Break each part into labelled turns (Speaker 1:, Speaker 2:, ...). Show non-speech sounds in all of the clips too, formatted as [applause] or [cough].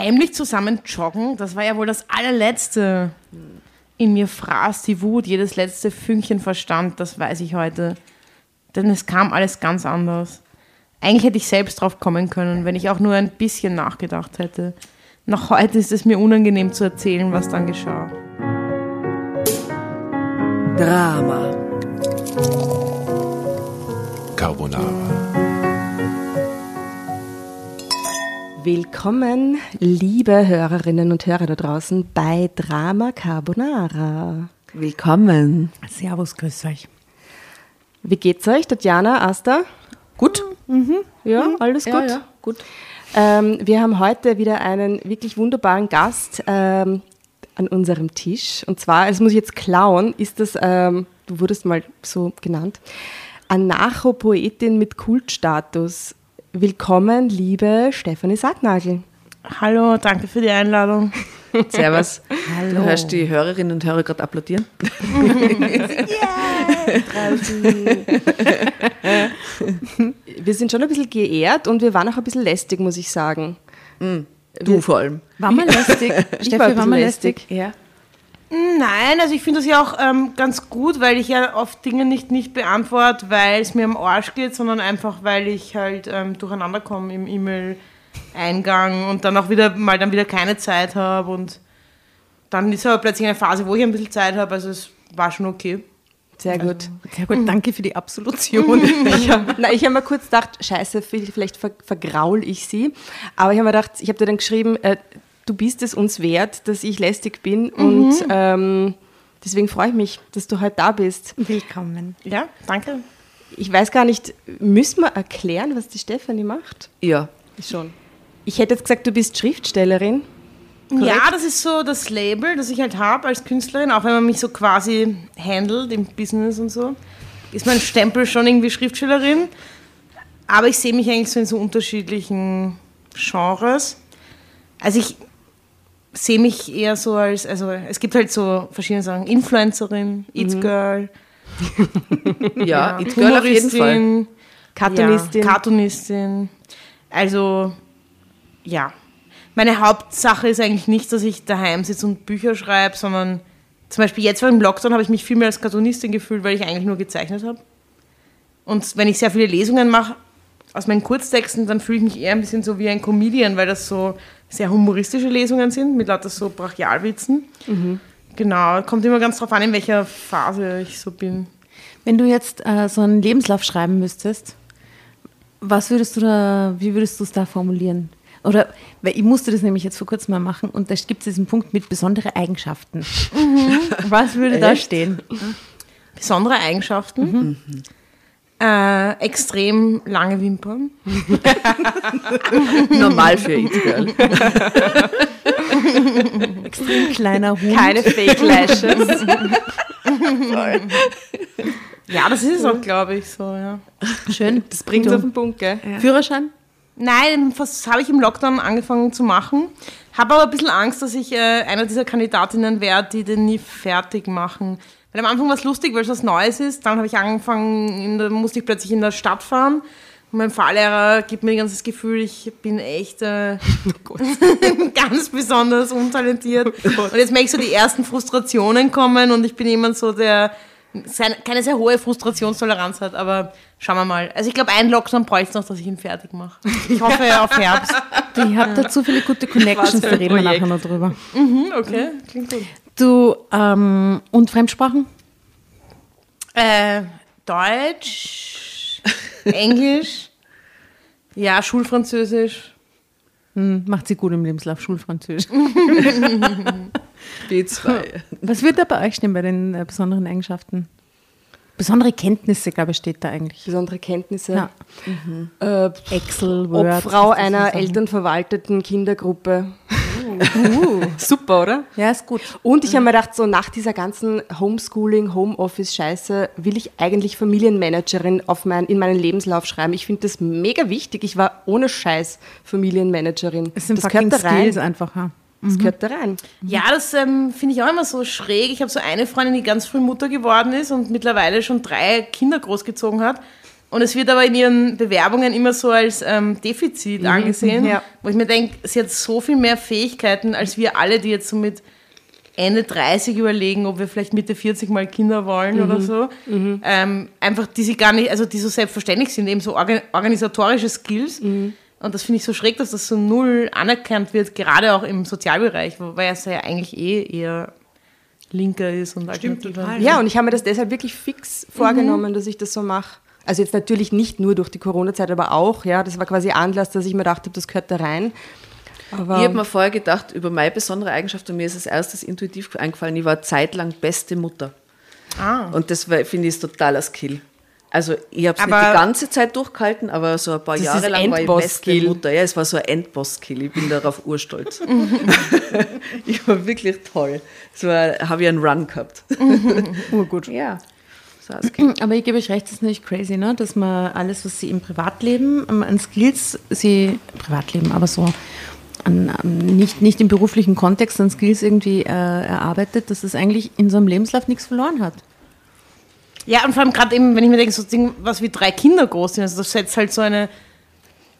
Speaker 1: heimlich zusammen joggen, das war ja wohl das allerletzte. In mir fraß die Wut, jedes letzte Fünkchen Verstand, das weiß ich heute. Denn es kam alles ganz anders. Eigentlich hätte ich selbst drauf kommen können, wenn ich auch nur ein bisschen nachgedacht hätte. Noch heute ist es mir unangenehm zu erzählen, was dann geschah.
Speaker 2: Drama.
Speaker 3: Carbonara.
Speaker 2: Willkommen, liebe Hörerinnen und Hörer da draußen bei Drama Carbonara.
Speaker 4: Willkommen.
Speaker 1: Servus, grüß euch.
Speaker 2: Wie geht's euch, Tatjana, Asta?
Speaker 4: Gut?
Speaker 2: Ja, alles gut?
Speaker 4: Ja, ja, gut.
Speaker 2: Ähm, wir haben heute wieder einen wirklich wunderbaren Gast ähm, an unserem Tisch. Und zwar, das muss ich jetzt klauen, ist das, ähm, du wurdest mal so genannt, Anarcho-Poetin mit Kultstatus. Willkommen, liebe Stefanie Sacknagel.
Speaker 1: Hallo, danke für die Einladung. [laughs]
Speaker 4: Servus. Hallo. Du hörst die Hörerinnen und Hörer gerade applaudieren? [laughs]
Speaker 2: Wir sind schon ein bisschen geehrt und wir waren auch ein bisschen lästig, muss ich sagen.
Speaker 4: Du vor allem.
Speaker 1: War mal lästig. [laughs]
Speaker 2: Ich war ein bisschen lästig.
Speaker 4: Ja.
Speaker 1: Nein, also ich finde das ja auch ähm, ganz gut, weil ich ja oft Dinge nicht, nicht beantworte, weil es mir am Arsch geht, sondern einfach, weil ich halt ähm, durcheinander komme im E-Mail-Eingang und dann auch wieder mal dann wieder keine Zeit habe und dann ist aber plötzlich eine Phase, wo ich ein bisschen Zeit habe, also es war schon okay.
Speaker 2: Sehr gut.
Speaker 4: Sehr gut, danke für die Absolution. [laughs]
Speaker 2: Ich habe hab mir kurz gedacht, scheiße, vielleicht ver vergraul ich sie. Aber ich habe mir gedacht, ich habe dir dann geschrieben, äh, du bist es uns wert, dass ich lästig bin. Und ähm, deswegen freue ich mich, dass du heute da bist.
Speaker 1: Willkommen. Ja, danke.
Speaker 2: Ich weiß gar nicht, müssen wir erklären, was die Stefanie macht?
Speaker 4: ja.
Speaker 2: Schon. Ich hätte jetzt gesagt, du bist Schriftstellerin.
Speaker 1: Ja, das ist so das Label, das ich halt habe als Künstlerin, auch wenn man mich so quasi handelt im Business und so, ist mein Stempel schon irgendwie Schriftstellerin. Aber ich sehe mich eigentlich so in so unterschiedlichen Genres. Also ich sehe mich eher so als, also es gibt halt so verschiedene Sachen, Influencerin, It Girl, [laughs]
Speaker 4: Ja, It Girl auf jeden Fall.
Speaker 2: Cartoonistin.
Speaker 1: Ja, Cartoonistin. Also, ja. Meine Hauptsache ist eigentlich nicht, dass ich daheim sitze und Bücher schreibe, sondern zum Beispiel jetzt im Lockdown habe ich mich viel mehr als Cartoonistin gefühlt, weil ich eigentlich nur gezeichnet habe. Und wenn ich sehr viele Lesungen mache aus meinen Kurztexten, dann fühle ich mich eher ein bisschen so wie ein Comedian, weil das so sehr humoristische Lesungen sind, mit lauter so Brachialwitzen. Genau, kommt immer ganz drauf an, in welcher Phase ich so bin.
Speaker 5: Wenn du jetzt äh, so einen Lebenslauf schreiben müsstest, was würdest du da, wie würdest du es da formulieren? Oder, weil ich musste das nämlich jetzt vor kurzem mal machen und da gibt es diesen Punkt mit besondere Eigenschaften. Was würde da stehen?
Speaker 1: Besondere Eigenschaften. Äh, extrem lange Wimpern. [laughs]
Speaker 4: Normal für It Girl. [laughs]
Speaker 5: Extrem kleiner Hund.
Speaker 2: Keine Fake Lashes.
Speaker 1: Ja, das ist es auch, glaube ich, so, ja.
Speaker 5: Schön.
Speaker 2: Das bringt es auf den Punkt, gell?
Speaker 5: Führerschein?
Speaker 1: Nein, das habe ich im Lockdown angefangen zu machen. Habe aber ein bisschen Angst, dass ich äh, einer dieser Kandidatinnen wäre, die den nie fertig machen. Weil am Anfang war es lustig, weil es was Neues ist. Dann habe ich angefangen, der, musste ich plötzlich in der Stadt fahren. Und mein Fahrlehrer gibt mir ganz das Gefühl, ich bin echt äh, [laughs] [laughs] ganz besonders untalentiert. und jetzt merke ich so die ersten Frustrationen kommen und ich bin jemand so, der sein, keine sehr hohe Frustrationstoleranz hat, aber schauen wir mal. Also ich glaube, ein Lockdown bräuchte noch, dass ich ihn fertig mache. Ich hoffe auf Herbst. [laughs]
Speaker 5: Ich habe da zu viele gute Connections, da reden wir nachher noch drüber.
Speaker 1: Mhm, okay, klingt gut.
Speaker 5: Du, ähm, und Fremdsprachen?
Speaker 1: Äh, Deutsch, Englisch, [laughs] ja, Schulfranzösisch.
Speaker 5: Hm, macht sie gut im Lebenslauf, Schulfranzösisch. [laughs]
Speaker 4: B2. [laughs]
Speaker 5: Was wird da bei euch stehen bei den äh, besonderen Eigenschaften? Besondere Kenntnisse, glaube ich, steht da eigentlich.
Speaker 2: Besondere Kenntnisse.
Speaker 5: Ja.
Speaker 2: Äh,
Speaker 5: Excel, Word.
Speaker 2: Obfrau einer elternverwalteten Kindergruppe. [laughs] Super, oder?
Speaker 5: Ja, ist gut.
Speaker 2: Und ich habe mir gedacht, so nach dieser ganzen Homeschooling, Homeoffice-Scheiße will ich eigentlich Familienmanagerin auf mein, in meinen Lebenslauf schreiben. Ich finde das mega wichtig. Ich war ohne Scheiß Familienmanagerin.
Speaker 5: Es sind
Speaker 2: das
Speaker 5: fucking
Speaker 2: gehört da rein.
Speaker 5: Skills einfach. Ja.
Speaker 2: Das gehört da rein.
Speaker 1: Ja, das ähm, finde ich auch immer so schräg. Ich habe so eine Freundin, die ganz früh Mutter geworden ist und mittlerweile schon drei Kinder großgezogen hat. Und es wird aber in ihren Bewerbungen immer so als ähm, Defizit angesehen,
Speaker 2: ja.
Speaker 1: wo ich mir denke, sie hat so viel mehr Fähigkeiten als wir alle, die jetzt so mit Ende 30 überlegen, ob wir vielleicht Mitte 40 mal Kinder wollen oder so. Ähm, einfach, die sie gar nicht, also die so selbstverständlich sind, eben so orga organisatorische Skills. Und das finde ich so schräg, dass das so null anerkannt wird, gerade auch im Sozialbereich, wobei es ja eigentlich eh eher linker ist und
Speaker 4: Stimmt, total.
Speaker 2: Ja, und ich habe mir das deshalb wirklich fix vorgenommen, dass ich das so mache. Also jetzt natürlich nicht nur durch die Corona-Zeit, aber auch, ja, das war quasi Anlass, dass ich mir dachte, das gehört da rein. Aber
Speaker 4: Ich habe mir vorher gedacht, über meine besondere Eigenschaft, und mir ist als erstes intuitiv eingefallen, ich war zeitlang beste Mutter.
Speaker 1: Ah.
Speaker 4: Und das war- finde ich totaler Skill. Also ich habe es nicht die ganze Zeit durchgehalten, aber so ein paar Jahre lang war ich beste
Speaker 2: Endboss-Skill.
Speaker 4: Mutter. Ja, es war so ein Endboss-Skill. Ich bin darauf [laughs] urstolz. [laughs] ich war wirklich toll. Es war, habe ich einen Run gehabt. [laughs]
Speaker 2: urgut.
Speaker 4: Ja, so ein Skill.
Speaker 5: Aber ich gebe euch recht, das ist natürlich crazy, ne? dass man alles, was sie im Privatleben ähm, an Skills, sie, Privatleben, aber so an, an, nicht, nicht im beruflichen Kontext an Skills irgendwie äh, erarbeitet, dass es eigentlich in so einem Lebenslauf nichts verloren hat.
Speaker 1: Ja, und vor allem gerade eben, wenn ich mir denke, so Ding, was wie drei Kinder groß sind, also das setzt halt so eine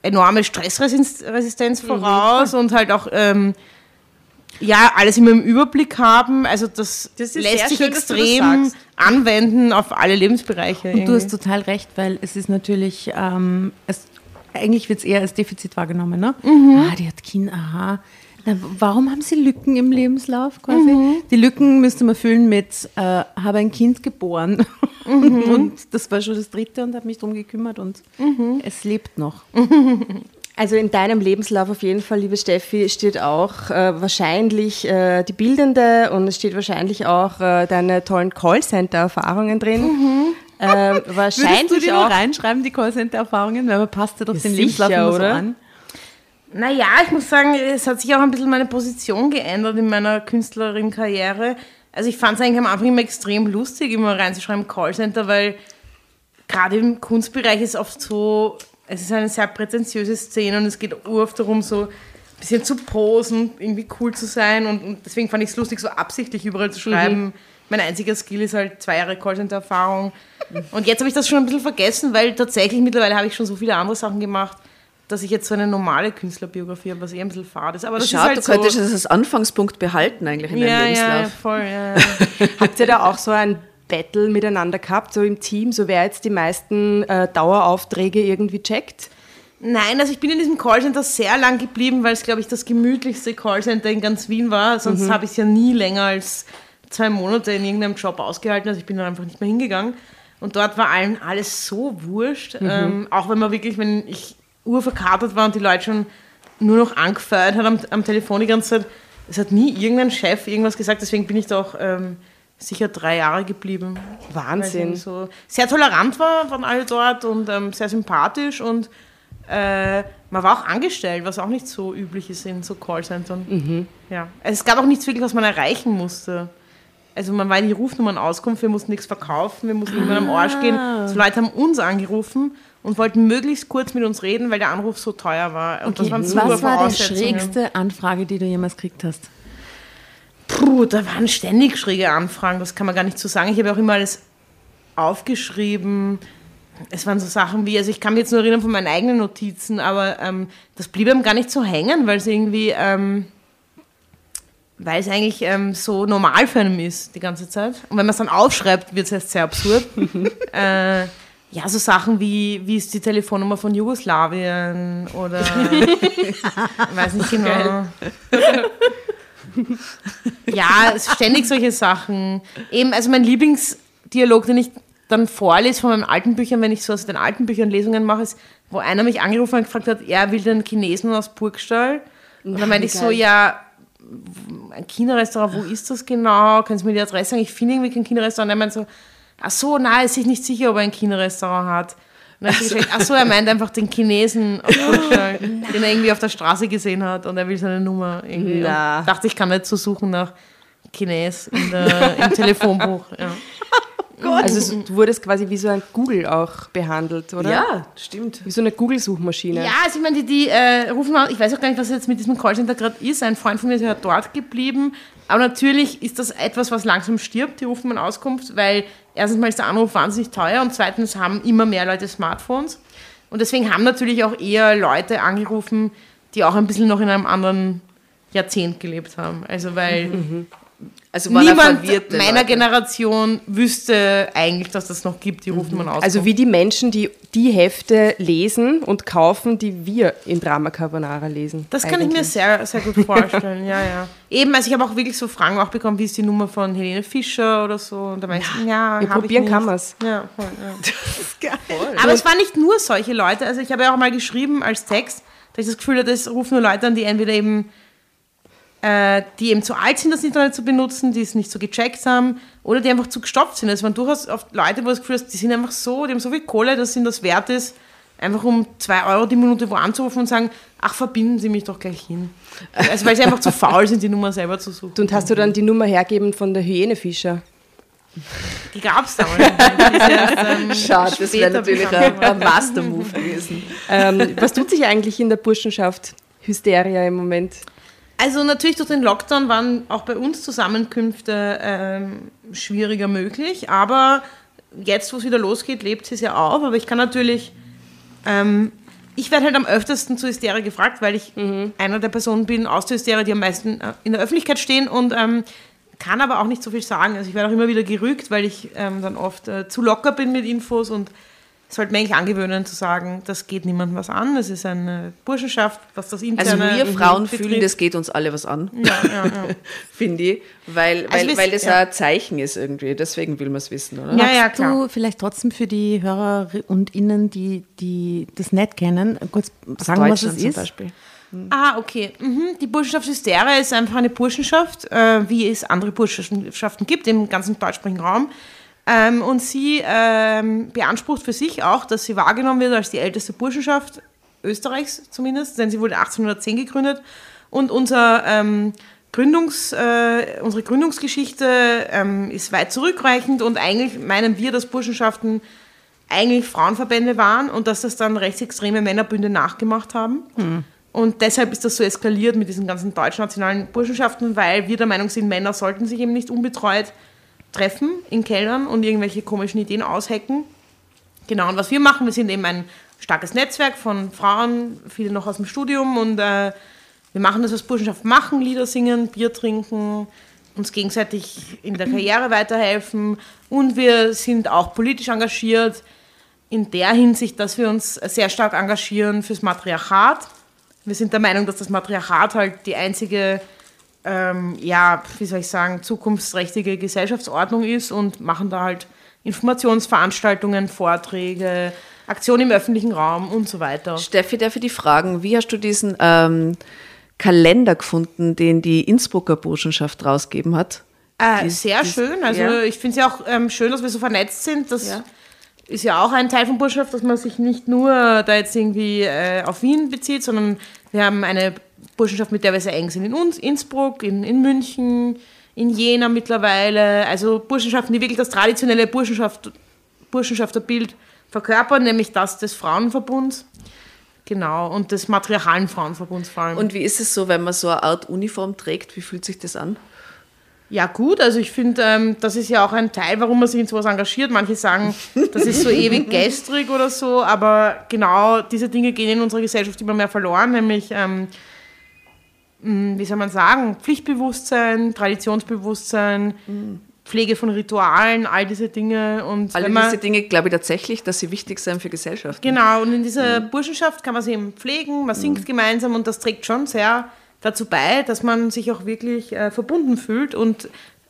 Speaker 1: enorme Stressresistenz voraus und halt auch, ähm, ja, alles immer im Überblick haben. Also das,
Speaker 4: Das ist
Speaker 1: lässt sich
Speaker 4: schön, du
Speaker 1: extrem anwenden auf alle Lebensbereiche.
Speaker 5: Und du
Speaker 1: irgendwie.
Speaker 5: hast total recht, weil es ist natürlich, ähm, es, eigentlich wird es eher als Defizit wahrgenommen. Ne? Ah, die hat Kind, aha. Na, warum haben sie Lücken im Lebenslauf quasi? Die Lücken müsste man füllen mit, äh, habe ein Kind geboren. [laughs] und das war schon das dritte und habe mich darum gekümmert und es lebt noch. [laughs]
Speaker 2: Also in deinem Lebenslauf auf jeden Fall, liebe Steffi, steht auch äh, wahrscheinlich äh, die Bildende und es steht wahrscheinlich auch äh, deine tollen Callcenter-Erfahrungen drin. Ähm, [laughs]
Speaker 5: Würdest du
Speaker 2: wahrscheinlich
Speaker 5: die
Speaker 2: auch.
Speaker 5: reinschreiben, die Callcenter-Erfahrungen? Weil man passt ja doch
Speaker 2: Ja,
Speaker 5: den Lebenslauf immer so an.
Speaker 1: Naja, ich muss sagen, es hat sich auch ein bisschen meine Position geändert in meiner Künstlerin-Karriere. Also ich fand es eigentlich am Anfang immer extrem lustig, immer reinzuschreiben Callcenter, weil gerade im Kunstbereich ist oft so, es ist eine sehr prätentiöse Szene und es geht oft darum, so ein bisschen zu posen, irgendwie cool zu sein und, und deswegen fand ich es lustig, so absichtlich überall zu schreiben. Mein einziger Skill ist halt zwei Jahre Callcenter-Erfahrung. Und jetzt habe ich das schon ein bisschen vergessen, weil tatsächlich mittlerweile habe ich schon so viele andere Sachen gemacht, dass ich jetzt so eine normale Künstlerbiografie habe, was eh ein bisschen fad ist. Aber das
Speaker 4: Schau,
Speaker 1: ist halt
Speaker 4: du
Speaker 1: so.
Speaker 4: könntest das als Anfangspunkt behalten eigentlich in deinem
Speaker 1: ja,
Speaker 4: Lebenslauf.
Speaker 1: ja, voll. Ja, ja. [laughs]
Speaker 2: Habt ihr da auch so ein Battle miteinander gehabt, so im Team, so wer jetzt die meisten äh, Daueraufträge irgendwie checkt?
Speaker 1: Nein, also ich bin in diesem Callcenter sehr lang geblieben, weil es, glaube ich, das gemütlichste Callcenter in ganz Wien war. Sonst habe ich es ja nie länger als zwei Monate in irgendeinem Job ausgehalten. Also ich bin dann einfach nicht mehr hingegangen. Und dort war allen alles so wurscht. Ähm, auch wenn man wirklich, wenn ich urverkatert war und die Leute schon nur noch angefeuert hat am, am Telefon die ganze Zeit, es hat nie irgendein Chef irgendwas gesagt. Deswegen bin ich da auch ähm, sicher drei Jahre geblieben.
Speaker 2: Wahnsinn.
Speaker 1: So sehr tolerant war, waren alle dort und ähm, sehr sympathisch und äh, man war auch angestellt, was auch nicht so üblich ist in so Callcentern. Ja. Es gab auch nichts wirklich, was man erreichen musste. Also man war in die Rufnummernauskunft, wir mussten nichts verkaufen, wir mussten irgendwann am Arsch gehen. So Leute haben uns angerufen und wollten möglichst kurz mit uns reden, weil der Anruf so teuer war. Und das waren super
Speaker 5: Was war die schrägste Anfrage, die du jemals gekriegt hast?
Speaker 1: Puh, da waren ständig schräge Anfragen, das kann man gar nicht so sagen. Ich habe auch immer alles aufgeschrieben. Es waren so Sachen wie, also ich kann mich jetzt nur erinnern von meinen eigenen Notizen, aber ähm, das blieb einem gar nicht so hängen, weil es irgendwie, ähm, weil es eigentlich ähm, so normal für einen ist die ganze Zeit. Und wenn man es dann aufschreibt, wird es erst sehr absurd. [laughs] äh, ja, so Sachen wie, wie ist die Telefonnummer von Jugoslawien oder [laughs] weiß nicht genau. Ja, ständig solche Sachen. Eben, also mein Lieblingsdialog, den ich dann vorlese von meinen alten Büchern, wenn ich so aus den alten Büchern Lesungen mache, ist, wo einer mich angerufen und gefragt hat, er will den Chinesen aus Burgstall. Und dann meinte ich so, ja, ein Kinderrestaurant, wo ist das genau? Kannst du mir die Adresse sagen? Ich finde irgendwie kein Kinderrestaurant. Und er meinte so, ach so, er ist sich nicht sicher, ob er ein Kinderrestaurant hat. Und dann habe ich gesagt, ach so, er meint einfach den Chinesen [laughs] den er irgendwie auf der Straße gesehen hat und er will seine Nummer irgendwie.
Speaker 2: Na.
Speaker 1: Und dachte, ich kann nicht so suchen nach Chines in der, im Telefonbuch. Ja. [laughs]
Speaker 4: Gott.
Speaker 2: Also es- du wurdest quasi wie so ein Google auch behandelt, oder?
Speaker 4: ja, stimmt.
Speaker 2: Wie so eine Google-Suchmaschine.
Speaker 1: Ja, also ich meine, die, die äh, rufen an, ich weiß auch gar nicht, was jetzt mit diesem Callcenter gerade ist. Ein Freund von mir ist ja dort geblieben. Aber natürlich ist das etwas, was langsam stirbt, die rufen man Auskunft, weil erstens mal ist der Anruf wahnsinnig teuer und zweitens haben immer mehr Leute Smartphones. Und deswegen haben natürlich auch eher Leute angerufen, die auch ein bisschen noch in einem anderen Jahrzehnt gelebt haben. Also weil
Speaker 4: Also
Speaker 1: niemand meiner
Speaker 4: Leute.
Speaker 1: Generation wüsste eigentlich, dass das noch gibt. Die rufen man aus.
Speaker 2: Also wie die Menschen, die die Hefte lesen und kaufen, die wir in Drama Carbonara lesen.
Speaker 1: Das kann ich mir
Speaker 2: eigentlich.
Speaker 1: sehr, sehr gut vorstellen, ja, ja. [laughs] Eben, also ich habe auch wirklich so Fragen auch bekommen, wie ist die Nummer von Helene Fischer oder so. Und da meinst du, ja,
Speaker 2: Ja,
Speaker 1: hab
Speaker 2: probieren
Speaker 1: ich
Speaker 2: kann
Speaker 1: nicht.
Speaker 2: man's.
Speaker 1: Ja, voll, ja. [laughs] Aber es waren nicht nur solche Leute. Also ich habe ja auch mal geschrieben als Text, dass ich das Gefühl hatte, es rufen nur Leute an, die entweder eben, äh, die eben zu alt sind, das Internet zu benutzen, die es nicht so gecheckt haben, oder die einfach zu gestopft sind. Es waren durchaus oft Leute, wo du das Gefühl hast, die sind einfach so, die haben so viel Kohle, dass ihnen das wert ist, einfach um zwei Euro die Minute wo anzurufen und sagen, ach, verbinden Sie mich doch gleich hin. Also weil sie einfach zu faul sind, die Nummer selber zu suchen.
Speaker 2: Und hast du dann die Nummer hergeben von der Hyänefischer?
Speaker 1: Die gab es damals. ähm, [laughs]
Speaker 4: Schade, das wäre natürlich ein, ein Master-Move gewesen.
Speaker 2: Ähm, was tut sich eigentlich in der Burschenschaft Hysteria im Moment?
Speaker 1: Also natürlich durch den Lockdown waren auch bei uns Zusammenkünfte ähm, schwieriger möglich, aber jetzt, wo es wieder losgeht, lebt sie es ja auf. Aber ich kann natürlich, ähm, ich werde halt am öftesten zur Hysterie gefragt, weil ich einer der Personen bin aus der Hysterie, die am meisten äh, in der Öffentlichkeit stehen und ähm, kann aber auch nicht so viel sagen. Also ich werde auch immer wieder gerügt, weil ich ähm, dann oft äh, zu locker bin mit Infos und sollte mir eigentlich angewöhnen zu sagen, das geht niemandem was an. Es ist eine Burschenschaft, was das
Speaker 4: Also
Speaker 1: interne
Speaker 4: wir Frauen
Speaker 1: betrifft.
Speaker 4: fühlen, das geht uns alle was an,
Speaker 1: Ja, ja, ja. [laughs]
Speaker 4: finde ich, weil, weil,
Speaker 1: wir-
Speaker 4: weil das
Speaker 1: ja.
Speaker 4: ein Zeichen ist irgendwie. Deswegen will man es wissen, oder?
Speaker 1: Ja, ja, klar.
Speaker 5: du vielleicht trotzdem für die Hörer und Innen, die, die das nicht kennen, kurz sagen, was es ist?
Speaker 4: Beispiel.
Speaker 1: Ah, okay. Mhm. Die Burschenschaft Hysteria ist einfach eine Burschenschaft, äh, wie es andere Burschenschaften gibt im ganzen deutschsprachigen Raum. Ähm, und sie ähm, beansprucht für sich auch, dass sie wahrgenommen wird als die älteste Burschenschaft Österreichs zumindest, denn sie wurde 1810 gegründet. Und unser, ähm, Gründungs, äh, unsere Gründungsgeschichte ähm, ist weit zurückreichend und eigentlich meinen wir, dass Burschenschaften eigentlich Frauenverbände waren und dass das dann rechtsextreme Männerbünde nachgemacht haben. Und deshalb ist das so eskaliert mit diesen ganzen deutschnationalen Burschenschaften, weil wir der Meinung sind, Männer sollten sich eben nicht unbetreut treffen in Kellern und irgendwelche komischen Ideen aushecken. Genau, und was wir machen, wir sind eben ein starkes Netzwerk von Frauen, viele noch aus dem Studium und äh, wir machen das, was Burschenschaft machen, Lieder singen, Bier trinken, uns gegenseitig in der Karriere weiterhelfen und wir sind auch politisch engagiert in der Hinsicht, dass wir uns sehr stark engagieren fürs Matriarchat. Wir sind der Meinung, dass das Matriarchat halt die einzige, ähm, ja, wie soll ich sagen, zukunftsträchtige Gesellschaftsordnung ist und machen da halt Informationsveranstaltungen, Vorträge, Aktionen im öffentlichen Raum und so weiter.
Speaker 4: Steffi, darf ich dich fragen, wie hast du diesen ähm, Kalender gefunden, den die Innsbrucker Burschenschaft rausgegeben hat?
Speaker 1: Äh,
Speaker 4: Dies-
Speaker 1: sehr
Speaker 4: dies-
Speaker 1: schön. Also
Speaker 4: ja.
Speaker 1: ich finde es ja auch ähm, schön, dass wir so vernetzt sind. Das
Speaker 4: Ja.
Speaker 1: ist ja auch ein Teil von Burschenschaft, dass man sich nicht nur da jetzt irgendwie äh, auf Wien bezieht, sondern wir haben eine Burschenschaft, mit der wir sehr eng sind. In uns, Innsbruck, in, in München, in Jena mittlerweile. Also Burschenschaften, die wirklich das traditionelle Burschenschaft, Burschenschafterbild verkörpern, nämlich das des Frauenverbunds. Genau, und des matriarchalen Frauenverbunds vor allem.
Speaker 4: Und wie ist es so, wenn man so eine Art Uniform trägt? Wie fühlt sich das an?
Speaker 1: Ja, gut, also ich finde, ähm, das ist ja auch ein Teil, warum man sich in sowas engagiert. Manche sagen, das ist so [laughs] ewig gestrig oder so, aber genau diese Dinge gehen in unserer Gesellschaft immer mehr verloren, nämlich, ähm, wie soll man sagen, Pflichtbewusstsein, Traditionsbewusstsein, Pflege von Ritualen, all diese Dinge. Und man,
Speaker 4: diese Dinge, glaube ich tatsächlich, dass sie wichtig sind für Gesellschaft.
Speaker 1: Genau, und in dieser Burschenschaft kann man sie eben pflegen, man singt gemeinsam und das trägt schon sehr dazu bei, dass man sich auch wirklich äh, verbunden fühlt und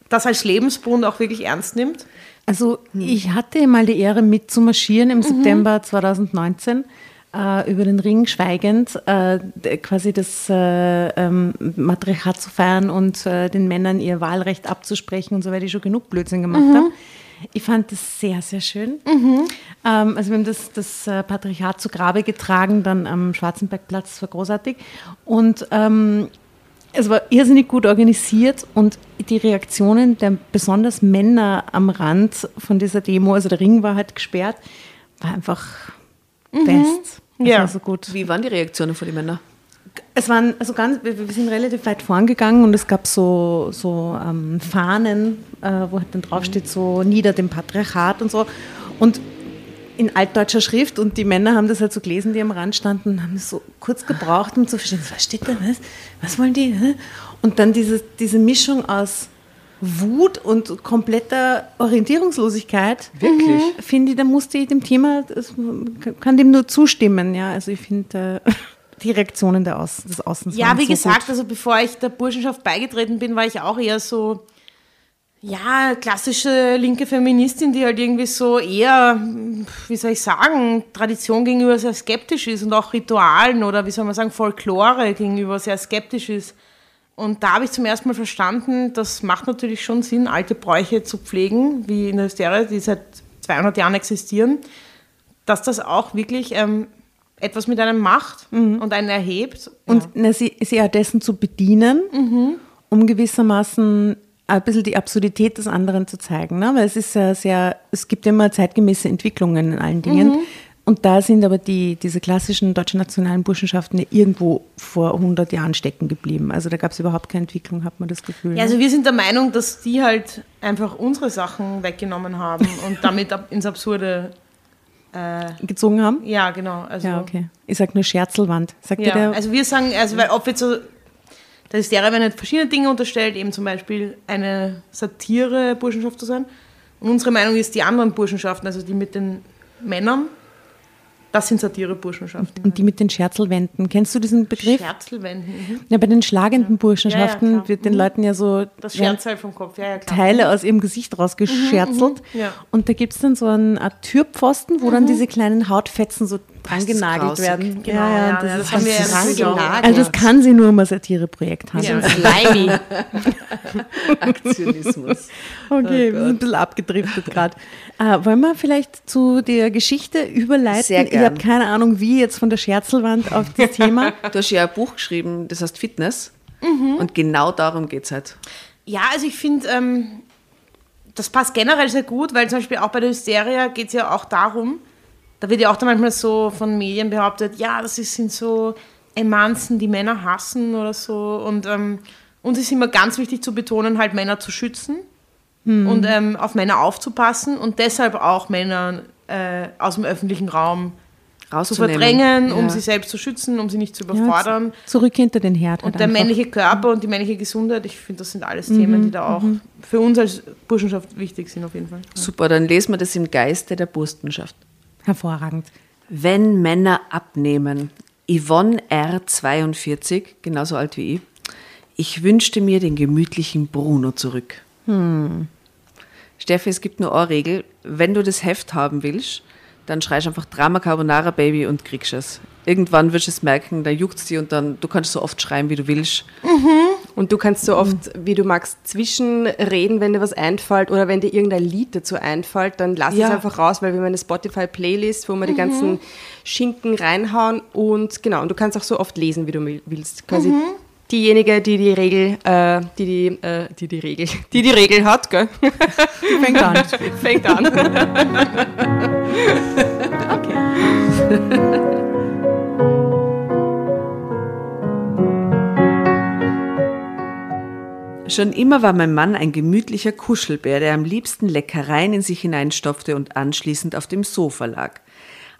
Speaker 1: das als Lebensbund auch wirklich ernst nimmt.
Speaker 5: Also ich hatte mal die Ehre mitzumarschieren im September 2019 äh, über den Ring schweigend, äh, quasi das äh, ähm, Matriarchat zu feiern und äh, den Männern ihr Wahlrecht abzusprechen und so, weil die schon genug Blödsinn gemacht haben. Ich fand das sehr, sehr schön. Ähm, also wir haben das, das äh, Patriarchat zu Grabe getragen, dann am Schwarzenbergplatz, das war großartig. Und ähm, es war irrsinnig gut organisiert und die Reaktionen der besonders Männer am Rand von dieser Demo, also der Ring war halt gesperrt, war einfach best. Das
Speaker 1: Ja.
Speaker 5: so gut.
Speaker 4: Wie waren die Reaktionen von den Männern?
Speaker 5: Es waren also ganz, wir, wir sind relativ weit vorangegangen und es gab so, so ähm, Fahnen, äh, wo halt dann draufsteht, so nieder dem Patriarchat und so. Und in altdeutscher Schrift und die Männer haben das halt so gelesen, die am Rand standen, und haben das so kurz gebraucht, um zu verstehen, was steht da, was, was wollen die? hä? Und dann diese, diese Mischung aus Wut und kompletter Orientierungslosigkeit.
Speaker 4: Wirklich?
Speaker 5: Finde ich, da musste ich dem Thema, das, kann dem nur zustimmen, ja. Also ich finde äh, [laughs] die Reaktionen der Außen, des Außens
Speaker 1: Ja, wie
Speaker 5: so
Speaker 1: gesagt,
Speaker 5: gut.
Speaker 1: also bevor ich der Burschenschaft beigetreten bin, war ich auch eher so, ja, klassische linke Feministin, die halt irgendwie so eher, wie soll ich sagen, Tradition gegenüber sehr skeptisch ist und auch Ritualen oder wie soll man sagen, Folklore gegenüber sehr skeptisch ist. Und da habe ich zum ersten Mal verstanden, das macht natürlich schon Sinn, alte Bräuche zu pflegen, wie in der Hysterie, die seit 200 Jahren existieren, dass das auch wirklich ähm, etwas mit einem macht und einen erhebt.
Speaker 5: Und na, sie, sie dessen zu bedienen, um gewissermaßen ein bisschen die Absurdität des anderen zu zeigen. Ne? Weil es ist ja sehr, es gibt ja immer zeitgemäße Entwicklungen in allen Dingen. Und da sind aber die, diese klassischen deutschen nationalen Burschenschaften ja irgendwo vor 100 Jahren stecken geblieben. Also da gab es überhaupt keine Entwicklung, hat man das Gefühl.
Speaker 1: Ja, also wir sind der Meinung, dass die halt einfach unsere Sachen weggenommen haben [laughs] und damit ins Absurde. Äh,
Speaker 5: gezogen haben?
Speaker 1: ja, genau. Also,
Speaker 5: Ja, okay. Ich sag nur Scherzelwand. Sagt
Speaker 1: Ja,
Speaker 5: der?
Speaker 1: also wir sagen, also weil ob jetzt so, der Hysteria werden halt verschiedene Dinge unterstellt, eben zum Beispiel eine Satire-Burschenschaft zu sein. Und unsere Meinung ist, die anderen Burschenschaften, also die mit den Männern, das sind Satire-Burschenschaften.
Speaker 5: und die mit den Scherzelwänden. Kennst du diesen Begriff?
Speaker 1: Scherzelwänden. Mhm.
Speaker 5: Ja, bei den schlagenden Burschenschaften
Speaker 1: Ja, ja,
Speaker 5: wird den Leuten ja so
Speaker 1: Kopf, ja.
Speaker 5: Teile aus ihrem Gesicht rausgescherzelt.
Speaker 1: mhm, ja.
Speaker 5: Und da gibt es dann so einen Art Türpfosten, wo dann diese kleinen Hautfetzen so dran
Speaker 4: ist
Speaker 5: genagelt
Speaker 4: grausig.
Speaker 5: werden.
Speaker 1: Genau, ja,
Speaker 5: das
Speaker 1: ja,
Speaker 5: ist
Speaker 1: das haben wir
Speaker 5: ganz
Speaker 1: ja
Speaker 5: dran
Speaker 1: natürlich auch.
Speaker 2: genagelt.
Speaker 5: Also das kann sie nur um ein Satireprojekt haben.
Speaker 1: Ja.
Speaker 2: Slimy. [laughs]
Speaker 4: Aktionismus. [laughs]
Speaker 5: Okay,
Speaker 4: Oh
Speaker 5: wir sind ein bisschen abgedriftet gerade. Äh, wollen wir vielleicht zu der Geschichte überleiten?
Speaker 4: Sehr
Speaker 5: Ich
Speaker 4: gern.
Speaker 5: habe keine Ahnung, wie jetzt von der Scherzelwand auf das Thema. [laughs]
Speaker 4: Du hast ja ein Buch geschrieben, das heißt Fitness. Und genau darum geht es halt.
Speaker 1: Ja, also ich finde, ähm, das passt generell sehr gut, weil zum Beispiel auch bei der Hysteria geht es ja auch darum, da wird ja auch dann manchmal so von Medien behauptet, ja, das sind so Emanzen, die Männer hassen oder so. Und ähm, uns ist immer ganz wichtig zu betonen, halt Männer zu schützen und ähm, auf Männer aufzupassen und deshalb auch Männer äh, aus dem öffentlichen Raum zu verdrängen, um
Speaker 4: Ja.
Speaker 1: sie selbst zu schützen, um sie nicht zu
Speaker 5: Ja,
Speaker 1: überfordern.
Speaker 5: zurück hinter den Herd. halt
Speaker 1: Und der
Speaker 5: einfach.
Speaker 1: männliche Körper und die männliche Gesundheit, ich finde, das sind alles Themen, die da auch für uns als Burschenschaft wichtig sind, auf jeden Fall.
Speaker 4: Super, dann lesen wir das im Geiste der Burstenschaft.
Speaker 5: Hervorragend.
Speaker 4: Wenn Männer abnehmen. Yvonne R. 42, genauso alt wie ich. Ich wünschte mir den gemütlichen Bruno zurück. Steffi, es gibt nur eine Regel. Wenn du das Heft haben willst, dann schreist einfach Drama Carbonara Baby und kriegst es. Irgendwann wirst du es merken, da juckt es dir und dann, du kannst so oft schreien, wie du willst.
Speaker 2: Und du kannst so oft, wie du magst, zwischenreden, wenn dir was einfällt oder wenn dir irgendein Lied dazu einfällt, dann lass
Speaker 4: Ja.
Speaker 2: es einfach raus, weil wir haben eine Spotify-Playlist, wo wir die ganzen Schinken reinhauen und genau, und du kannst auch so oft lesen, wie du will- willst. Quasi diejenige, die die Regel, äh, die die, äh, die die Regel, [laughs] die die Regel hat, gell?
Speaker 5: Fängt an. [laughs]
Speaker 2: Fängt an. [laughs]
Speaker 4: Schon immer war mein Mann ein gemütlicher Kuschelbär, der am liebsten Leckereien in sich hineinstopfte und anschließend auf dem Sofa lag.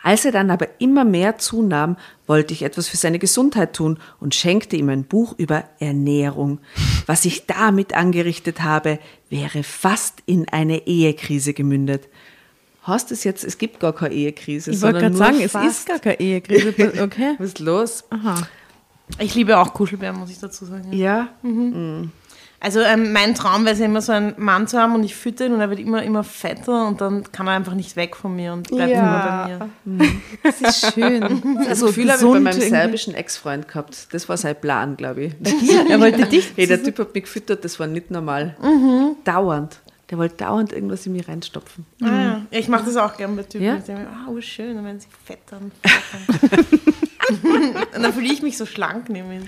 Speaker 4: Als er dann aber immer mehr zunahm, wollte ich etwas für seine Gesundheit tun und schenkte ihm ein Buch über Ernährung. Was ich damit angerichtet habe, wäre fast in eine Ehekrise gemündet. Hast es jetzt, es gibt gar keine Ehekrise.
Speaker 5: Ich wollte
Speaker 4: sondern
Speaker 5: gerade sagen, es
Speaker 4: fast.
Speaker 5: ist gar keine Ehekrise. [laughs] Okay.
Speaker 4: Was ist los?
Speaker 5: Aha.
Speaker 1: Ich liebe auch Kuschelbären, muss ich dazu sagen. Ja.
Speaker 4: Ja,
Speaker 1: Also ähm, mein Traum wäre es ja immer so einen Mann zu haben und ich fütter ihn und er wird immer, immer fetter und dann kann er einfach nicht weg von mir und bleibt
Speaker 2: Ja.
Speaker 1: immer bei mir.
Speaker 5: Das ist schön. [laughs]
Speaker 4: das Gefühl habe ich bei meinem
Speaker 5: irgendwie.
Speaker 4: serbischen Ex-Freund gehabt. Das war sein Plan, glaube ich. [laughs]
Speaker 5: Er wollte dich.
Speaker 4: Hey, der Typ hat mich gefüttert, das war nicht normal. Dauernd. Der wollte dauernd irgendwas in mich reinstopfen.
Speaker 1: Ah, ja. Ich mache das auch gerne bei Typen.
Speaker 4: Ja?
Speaker 1: Ich denke mir, ah, oh, schön, werden sie fetter und [laughs] fetter. [laughs] Und dann fühle ich mich so schlank nämlich.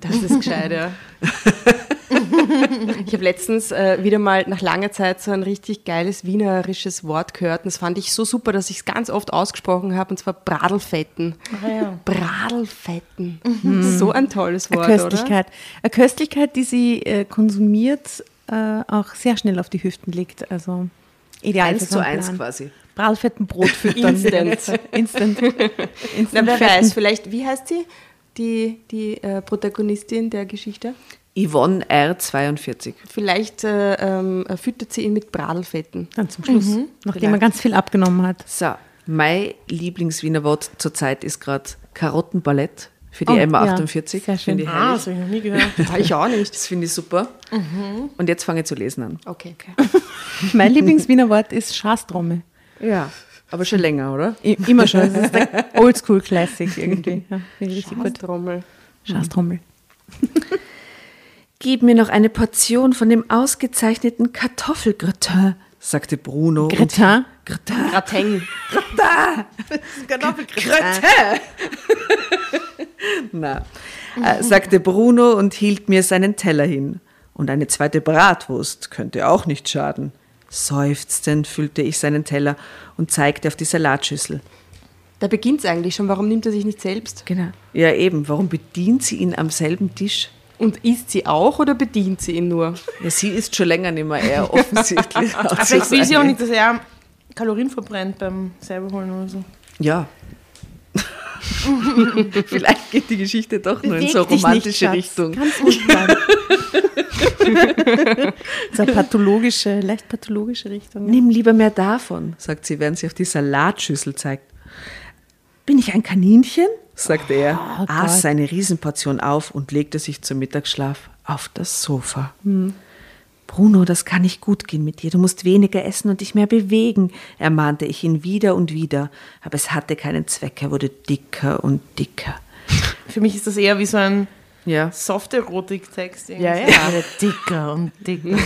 Speaker 2: Das ist gescheit, ja. [laughs] ich habe letztens äh, wieder mal nach langer Zeit so ein richtig geiles wienerisches Wort gehört. Und das fand ich so super, dass ich es ganz oft ausgesprochen habe, und zwar Bradelfetten.
Speaker 1: Ah, ja.
Speaker 2: Bradelfetten. So ein tolles
Speaker 5: Eine
Speaker 2: Wort,
Speaker 5: Köstlichkeit. Eine Köstlichkeit, die sie äh, konsumiert, äh, auch sehr schnell auf die Hüften liegt. Also ideal
Speaker 4: Eins zu eins quasi.
Speaker 5: Bratfetten Brot füttern. [laughs]
Speaker 2: Instant. [laughs]
Speaker 5: Instant. Instant
Speaker 2: Na, wer
Speaker 5: fetten.
Speaker 2: weiß, vielleicht, wie heißt sie? Die, die äh, Protagonistin der Geschichte?
Speaker 4: Yvonne R42.
Speaker 2: Vielleicht äh, ähm, füttert sie ihn mit Bradelfetten.
Speaker 5: Dann zum Schluss,
Speaker 2: Mhm.
Speaker 5: nachdem er ganz viel abgenommen hat.
Speaker 4: So, mein Lieblingswiener Wort zurzeit ist gerade Karottenballett für die
Speaker 5: Oh,
Speaker 4: Emma
Speaker 5: ja,
Speaker 4: 48.
Speaker 5: sehr schön.
Speaker 4: Ich
Speaker 1: Ah, das habe ich noch nie gehört. [laughs]
Speaker 2: Ich auch nicht.
Speaker 4: Das finde ich super. Und jetzt fange ich zu lesen an.
Speaker 2: Okay, okay.
Speaker 5: Mein Lieblingswiener Wort ist Schaßtrommel.
Speaker 4: Ja, aber schon länger, oder?
Speaker 5: I- Immer schon. Das ist der [laughs] Oldschool Classic irgendwie. Ja, richtig gut.
Speaker 2: Trommel.
Speaker 5: Schaßtrommel. [laughs]
Speaker 4: Gib mir noch eine Portion von dem ausgezeichneten Kartoffelgratin, sagte Bruno.
Speaker 5: Gratin.
Speaker 4: Gratin.
Speaker 2: Grateng.
Speaker 4: Gratin. Na, äh, sagte Bruno und hielt mir seinen Teller hin. Und eine zweite Bratwurst könnte auch nicht schaden. Seufzend füllte ich seinen Teller und zeigte auf die Salatschüssel.
Speaker 2: Da beginnt es eigentlich schon. Warum nimmt er sich nicht selbst?
Speaker 4: Genau. Ja, eben. Warum bedient sie ihn am selben Tisch?
Speaker 2: Und isst sie auch oder bedient sie ihn nur?
Speaker 4: Ja, sie ist schon länger nicht mehr er, offensichtlich. [laughs]
Speaker 1: Aber vielleicht will sie auch nicht, dass er Kalorien verbrennt beim selber holen oder so.
Speaker 4: Ja. [laughs] Vielleicht geht die Geschichte doch nur in so
Speaker 5: Beweg dich nicht,
Speaker 4: romantische
Speaker 5: Schatz.
Speaker 4: Richtung.
Speaker 5: Ganz bleiben. [laughs] so eine pathologische, leicht pathologische Richtung.
Speaker 4: Nimm lieber mehr davon, sagt sie, während sie auf die Salatschüssel zeigt. Bin ich ein Kaninchen? sagte er, aß
Speaker 5: Gott.
Speaker 4: seine Riesenportion auf und legte sich zum Mittagsschlaf auf das Sofa. Bruno, das kann nicht gut gehen mit dir. Du musst weniger essen und dich mehr bewegen, ermahnte ich ihn wieder und wieder. Aber es hatte keinen Zweck. Er wurde dicker und dicker.
Speaker 1: Für mich ist das eher wie so ein
Speaker 4: Ja.
Speaker 1: Soft-Erotik-Text.
Speaker 2: Ja, ja.
Speaker 1: Werde dicker und dicker.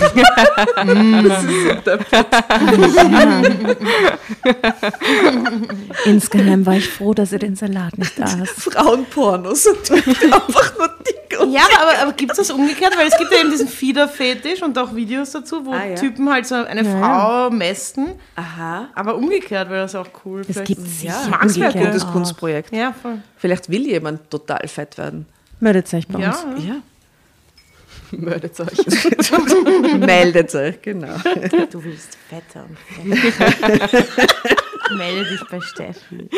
Speaker 5: Insgeheim war ich froh, dass er den Salat nicht aß. [laughs]
Speaker 4: Frauenpornos und einfach nur dick und
Speaker 1: Ja, aber, aber, gibt es das umgekehrt? Weil es gibt ja eben diesen Fieder-Fetisch und auch Videos dazu, wo
Speaker 4: Ah, ja.
Speaker 1: Typen halt so eine Frau mästen.
Speaker 4: Aha.
Speaker 1: Aber umgekehrt wäre das auch cool.
Speaker 5: Es gibt sicher
Speaker 1: mag's
Speaker 5: umgekehrt.
Speaker 1: wer
Speaker 4: Gutes
Speaker 5: auch.
Speaker 4: Kunstprojekt.
Speaker 1: Ja, voll.
Speaker 4: Vielleicht will jemand total fett werden.
Speaker 5: Meldet euch bei
Speaker 1: Ja,
Speaker 5: uns.
Speaker 4: Ja. [laughs]
Speaker 2: Mördet euch. [laughs]
Speaker 4: Meldet euch, genau. [laughs]
Speaker 1: du willst fetter und fetter. Melde dich bei Steffi.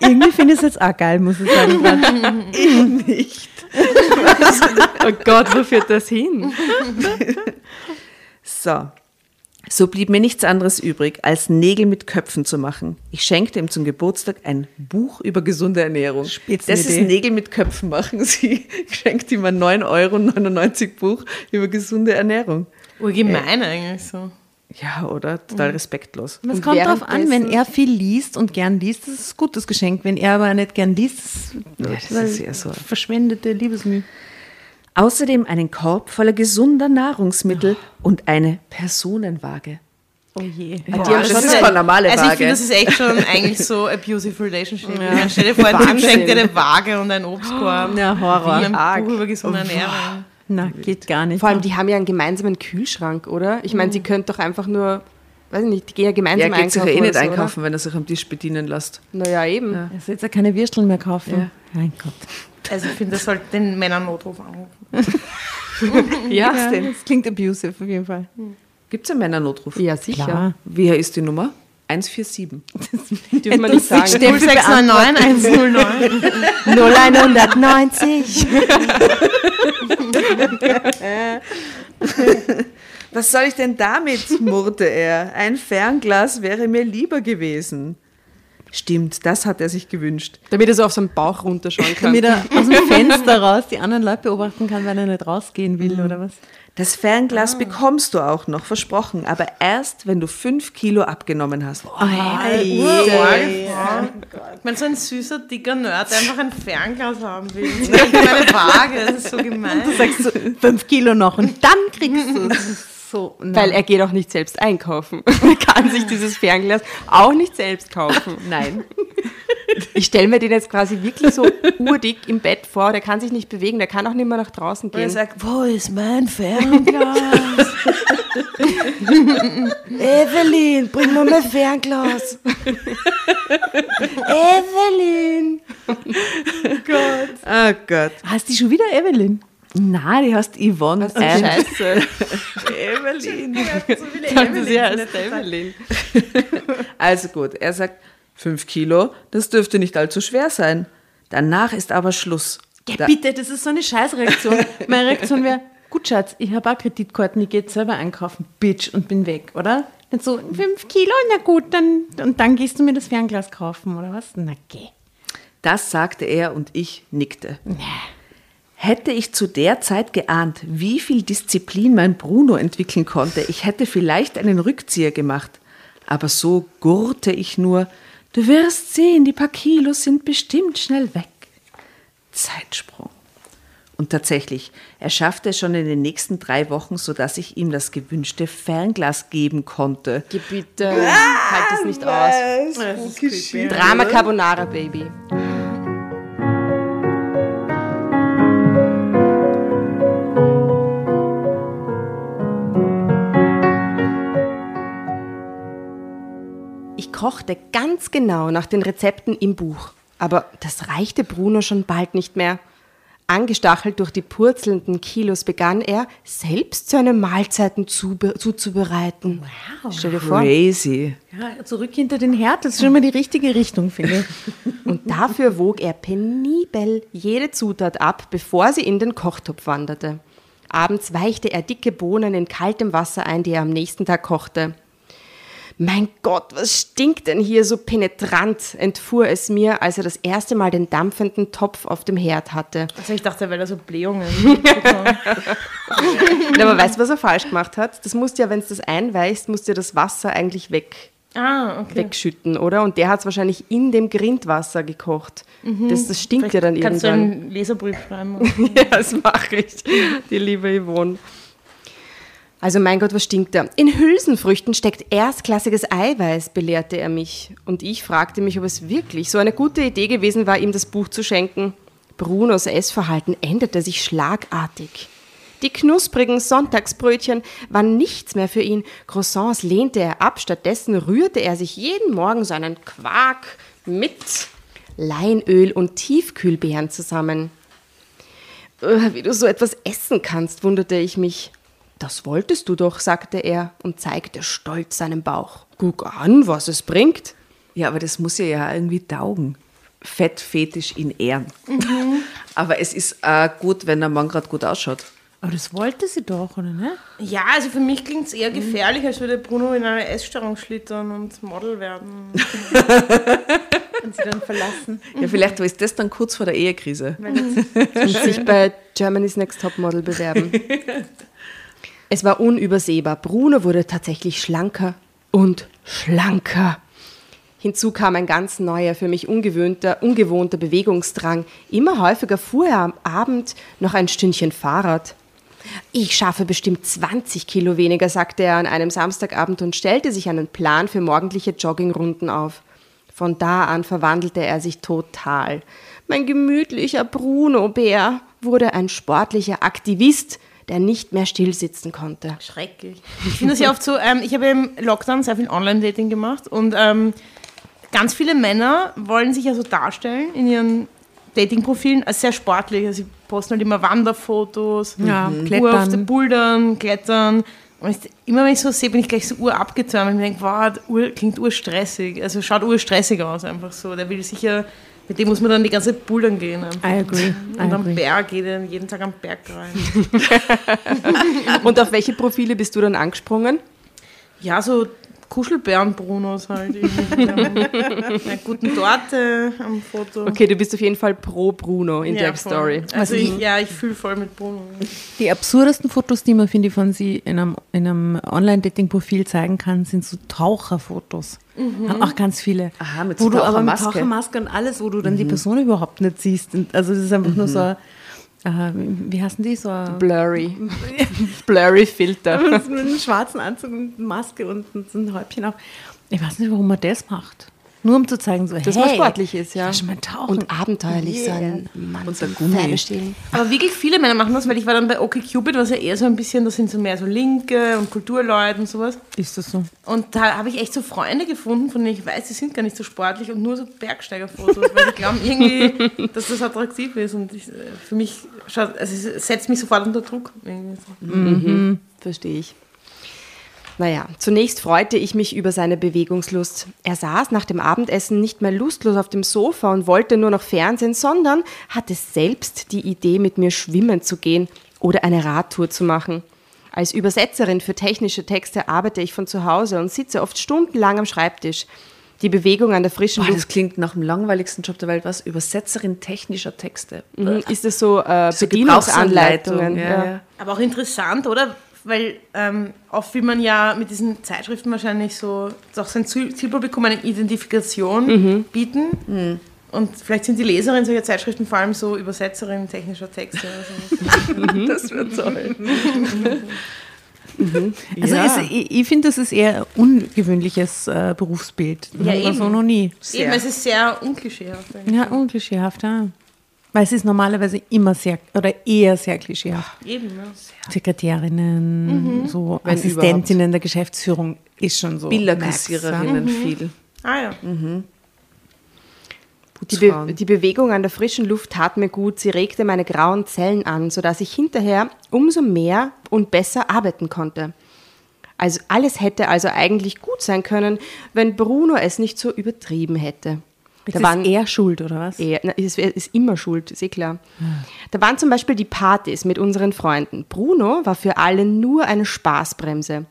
Speaker 5: Irgendwie finde ich es jetzt auch geil, muss ich sagen. grad.
Speaker 4: Nicht. [laughs]
Speaker 2: Oh Gott, wo führt das hin? [laughs]
Speaker 4: So. So blieb mir nichts anderes übrig, als Nägel mit Köpfen zu machen. Ich schenkte ihm zum Geburtstag ein Buch über gesunde Ernährung. Das
Speaker 5: Spitzenidee.
Speaker 4: ist Nägel mit Köpfen machen. [laughs] Sie schenkt ihm ein 9,99 Euro Buch über gesunde Ernährung.
Speaker 1: Urgemein eigentlich so.
Speaker 4: Ja, oder? Total respektlos.
Speaker 5: Es kommt darauf an, wenn er viel liest und gern liest, das ist ein gutes Geschenk. Wenn er aber nicht gern liest, das ist,
Speaker 4: das ist eher so.
Speaker 5: verschwendete Liebesmühe.
Speaker 4: Außerdem einen Korb voller gesunder Nahrungsmittel und eine Personenwaage.
Speaker 5: Oh je.
Speaker 4: Ja,
Speaker 1: Boah,
Speaker 4: das
Speaker 1: das
Speaker 4: ist
Speaker 1: ist
Speaker 4: eine normale
Speaker 1: Also ich
Speaker 4: Waage.
Speaker 1: finde, das ist echt schon eigentlich so abusive relationship. Meine, stell dir vor, ein Typ schenkt dir eine Waage und einen Obstkorb.
Speaker 5: Ja, Horror.
Speaker 1: Wie ein
Speaker 2: arg.
Speaker 1: Buch über gesunde Ernährung.
Speaker 5: Na, geht gar nicht.
Speaker 2: Vor allem, die haben ja einen gemeinsamen Kühlschrank, oder? Ich meine, sie könnten doch einfach nur, weiß ich nicht, die gehen ja
Speaker 4: Ja,
Speaker 2: gemeinsam
Speaker 4: er ja
Speaker 2: einkaufen.
Speaker 4: eh nicht
Speaker 2: oder so,
Speaker 4: einkaufen, wenn er sich am Tisch bedienen lässt.
Speaker 2: Oder? Naja, eben.
Speaker 5: Er soll jetzt ja keine Würsteln mehr kaufen. Mein Gott.
Speaker 1: Also ich finde, das sollte den Männern Notruf anrufen. [laughs]
Speaker 2: Ja,
Speaker 5: Ja, das klingt abusive auf jeden Fall.
Speaker 4: Gibt es einen Männernotruf?
Speaker 2: ja sicher.
Speaker 5: Klar.
Speaker 4: Wie ist die Nummer? 147.
Speaker 2: Dürfen wir nicht sagen.
Speaker 1: 0699 109.
Speaker 5: 0190.
Speaker 4: Was soll ich denn damit? murrte er. Ein Fernglas wäre mir lieber gewesen. Stimmt, das hat er sich gewünscht.
Speaker 2: Damit er so auf seinen Bauch runterschauen kann.
Speaker 5: Damit er [laughs] aus dem Fenster raus die anderen Leute beobachten kann, weil er nicht rausgehen will oder was.
Speaker 4: Das Fernglas bekommst du auch noch, versprochen, aber erst, wenn du fünf Kilo abgenommen hast.
Speaker 1: Ich meine, so ein süßer, dicker Nerd, der einfach ein Fernglas haben will. [laughs] Und meine Waage, das ist so gemein.
Speaker 5: Du sagst so, fünf Kilo noch und dann kriegst du es. [laughs] So,
Speaker 2: Weil er geht auch nicht selbst einkaufen. [laughs] Er kann sich dieses Fernglas auch nicht selbst kaufen. [laughs]
Speaker 4: Nein.
Speaker 2: Ich stelle mir den jetzt quasi wirklich so urdick im Bett vor. Der kann sich nicht bewegen, der kann auch nicht mehr nach draußen
Speaker 1: Und er
Speaker 2: gehen.
Speaker 1: sagt, wo ist mein Fernglas? [laughs]
Speaker 2: Evelyn, bring mir mein Fernglas. Evelyn.
Speaker 4: Oh Gott.
Speaker 5: Hast du schon wieder Evelyn?
Speaker 4: Na, die heißt Yvonne.
Speaker 2: Für
Speaker 4: and
Speaker 2: Scheiße. [laughs]
Speaker 4: Evelyn.
Speaker 2: Dachte sie heißt Evelyn. [laughs]
Speaker 4: Also gut, er sagt, fünf Kilo, das dürfte nicht allzu schwer sein. Danach ist aber Schluss.
Speaker 5: Ja,
Speaker 4: Da-
Speaker 5: bitte, das ist so eine Scheißreaktion. [laughs] Meine Reaktion wäre, gut Schatz, ich habe auch Kreditkarten, ich gehe jetzt selber einkaufen, Bitch, und bin weg, oder? Nicht so, fünf Kilo, na gut, dann, und dann gehst du mir das Fernglas kaufen, oder was? Na geh.
Speaker 4: Das sagte er und ich nickte. Hätte ich zu der Zeit geahnt, wie viel Disziplin mein Bruno entwickeln konnte, ich hätte vielleicht einen Rückzieher gemacht. Aber so gurrte ich nur, du wirst sehen, die paar Kilos sind bestimmt schnell weg. Zeitsprung. Und tatsächlich, er schaffte es schon in den nächsten drei Wochen, sodass ich ihm das gewünschte Fernglas geben konnte.
Speaker 2: Geh bitte, halt es nicht aus. Drama Carbonara, Baby. Ich kochte ganz genau nach den Rezepten im Buch. Aber das reichte Bruno schon bald nicht mehr. Angestachelt durch die purzelnden Kilos begann er, selbst seine Mahlzeiten zube- zuzubereiten.
Speaker 5: Wow.
Speaker 2: Stell dir vor.
Speaker 4: Crazy.
Speaker 5: Ja, zurück hinter den Herd, das ist schon mal die richtige Richtung, finde ich. [laughs]
Speaker 2: Und dafür wog er penibel jede Zutat ab, bevor sie in den Kochtopf wanderte. Abends weichte er dicke Bohnen in kaltem Wasser ein, die er am nächsten Tag kochte. Mein Gott, was stinkt denn hier so penetrant, entfuhr es mir, als er das erste Mal den dampfenden Topf auf dem Herd hatte.
Speaker 1: Also ich dachte, weil er so Blähungen. [laughs]
Speaker 2: Aber weißt du, was er falsch gemacht hat? Das musst ja, wenn es das einweichst, musst du ja das Wasser eigentlich weg,
Speaker 1: ah, okay.
Speaker 2: wegschütten, oder? Und der hat es wahrscheinlich in dem Grindwasser gekocht. Das, das stinkt ja dann
Speaker 1: Kannst du
Speaker 2: irgendwann.
Speaker 1: einen Leserbrief schreiben? [laughs]
Speaker 2: Ja, das mache ich, die liebe Yvonne. Also mein Gott, was stinkt da? In Hülsenfrüchten steckt erstklassiges Eiweiß, belehrte er mich. Und ich fragte mich, ob es wirklich so eine gute Idee gewesen war, ihm das Buch zu schenken. Brunos Essverhalten änderte sich schlagartig. Die knusprigen Sonntagsbrötchen waren nichts mehr für ihn. Croissants lehnte er ab, stattdessen rührte er sich jeden Morgen seinen Quark mit Leinöl und Tiefkühlbeeren zusammen. Äh, Wie du so etwas essen kannst, wunderte ich mich. Das wolltest du doch, sagte er und zeigte stolz seinen Bauch. Guck an, was es bringt.
Speaker 4: Ja, aber das muss ja ja irgendwie taugen. Fettfetisch in Ehren. [laughs] aber es ist äh, gut, wenn der Mann gerade gut ausschaut.
Speaker 5: Aber das wollte sie doch, oder ne?
Speaker 1: Ja, also für mich klingt es eher gefährlich, als würde Bruno in eine Essstörung schlittern und Model werden. [laughs]
Speaker 5: Und sie dann verlassen.
Speaker 4: Ja, vielleicht ist das dann kurz vor der Ehekrise. [laughs]
Speaker 2: und sich bei Germany's Next Topmodel bewerben. Es war unübersehbar. Bruno wurde tatsächlich schlanker und schlanker. Hinzu kam ein ganz neuer, für mich ungewöhnter, ungewohnter Bewegungsdrang. Immer häufiger fuhr er am Abend noch ein Stündchen Fahrrad. Ich schaffe bestimmt 20 Kilo weniger, sagte er an einem Samstagabend und stellte sich einen Plan für morgendliche Joggingrunden auf. Von da an verwandelte er sich total. Mein gemütlicher Bruno-Bär wurde ein sportlicher Aktivist, der nicht mehr stillsitzen konnte.
Speaker 1: Schrecklich. Ich finde das ja oft so, ähm, ich habe im Lockdown sehr viel Online-Dating gemacht und ähm, ganz viele Männer wollen sich ja so darstellen in ihren Dating-Profilen als sehr sportlich. Also sie posten halt immer Wanderfotos,
Speaker 5: Ja,
Speaker 1: Uhr auf
Speaker 5: klettern.
Speaker 1: der Bouldern, Klettern. Und ich, immer wenn ich so sehe, bin ich gleich so urabgetürmt und mir denke, wow, Ur, klingt urstressig. Also schaut urstressig aus einfach so. Der will sicher, mit dem muss man dann die ganze Zeit Bouldern gehen. Einfach.
Speaker 5: I agree. I
Speaker 1: Und am
Speaker 5: agree.
Speaker 1: Berg, jeden, jeden Tag am Berg rein. [laughs]
Speaker 2: Und auf welche Profile bist du dann angesprungen?
Speaker 1: Ja, so Kuschelbären-Brunos halt. mit [laughs] einer guten Torte am Foto.
Speaker 2: Okay, du bist auf jeden Fall pro Bruno in
Speaker 1: Ja,
Speaker 2: der
Speaker 1: voll.
Speaker 2: Story.
Speaker 1: Also ich, ja, ich fühle voll mit Bruno.
Speaker 5: Die absurdesten Fotos, die man, finde ich, von sie in einem, in einem Online-Dating-Profil zeigen kann, sind so Taucherfotos. Haben auch ganz viele.
Speaker 4: Aha, mit
Speaker 5: wo
Speaker 4: so
Speaker 5: du aber mit
Speaker 4: Tauchermaske.
Speaker 5: Tauchermaske und alles, wo du dann die Person überhaupt nicht siehst. Also das ist einfach nur so, äh, wie heißen die? So
Speaker 2: Blurry. [laughs] Blurry Filter.
Speaker 5: mit einem schwarzen Anzug und Maske und, und so ein Häubchen auf. Ich weiß nicht, warum man das macht. Nur um zu zeigen, so,
Speaker 2: Dass
Speaker 5: hey,
Speaker 2: man sportlich ist, ja.
Speaker 5: Schon mal tauchen.
Speaker 2: Und abenteuerlich sein. Mann,
Speaker 4: Und der
Speaker 2: so
Speaker 4: Gummi.
Speaker 1: Aber wirklich viele Männer machen das, weil ich war dann bei OkCupid, was ja eher so ein bisschen, das sind so mehr so Linke und Kulturleute und sowas.
Speaker 5: ist das so?
Speaker 1: Und da habe ich echt so Freunde gefunden, von denen ich weiß, die sind gar nicht so sportlich und nur so Bergsteigerfotos, weil sie glauben irgendwie, [laughs] dass das attraktiv ist. Und ich, äh, für mich schaut, also es setzt mich sofort unter Druck. So.
Speaker 2: Verstehe ich. Naja, zunächst freute ich mich über seine Bewegungslust. Er saß nach dem Abendessen nicht mehr lustlos auf dem Sofa und wollte nur noch Fernsehen, sondern hatte selbst die Idee, mit mir schwimmen zu gehen oder eine Radtour zu machen. Als Übersetzerin für technische Texte arbeite ich von zu Hause und sitze oft stundenlang am Schreibtisch. Die Bewegung an der frischen
Speaker 4: Boah,
Speaker 2: Luft
Speaker 4: das klingt nach dem langweiligsten Job der Welt. Was? Übersetzerin technischer Texte.
Speaker 2: Mhm, ist es so äh, Bedienungsanleitungen.
Speaker 4: Ja,
Speaker 2: ja.
Speaker 4: ja.
Speaker 1: Aber auch interessant, oder? Weil ähm, oft will man ja mit diesen Zeitschriften wahrscheinlich so auch sein Ziel- Zielpublikum eine Identifikation bieten. Und vielleicht sind die Leserinnen solcher Zeitschriften vor allem so Übersetzerinnen technischer Texte oder so. [laughs]
Speaker 4: Das wird toll.
Speaker 5: Also
Speaker 2: Ja.
Speaker 5: es, ich, ich finde, das ist eher ungewöhnliches äh, Berufsbild.
Speaker 1: Ja,
Speaker 5: Haben wir
Speaker 1: eben.
Speaker 5: so noch nie.
Speaker 1: Eben, es ist sehr unklischeehaft.
Speaker 5: Ja, unklischeehaft, ja. Weil es ist normalerweise immer sehr, oder eher sehr klischeehaft.
Speaker 1: Eben, ja.
Speaker 5: Sekretärinnen, so
Speaker 2: Wenn
Speaker 5: Assistentinnen der Geschäftsführung ist schon so.
Speaker 4: Billerkassiererinnen viel.
Speaker 1: Ah ja.
Speaker 2: Die, Be die Bewegung an der frischen Luft tat mir gut. Sie regte meine grauen Zellen an, sodass ich hinterher umso mehr und besser arbeiten konnte. Also alles hätte also eigentlich gut sein können, wenn Bruno es nicht so übertrieben hätte. Da
Speaker 5: ist
Speaker 2: waren
Speaker 5: er schuld, oder was?
Speaker 2: er, na, es wär- ist immer schuld, ist eh klar. Da waren zum Beispiel die Partys mit unseren Freunden. Bruno war für alle nur eine Spaßbremse.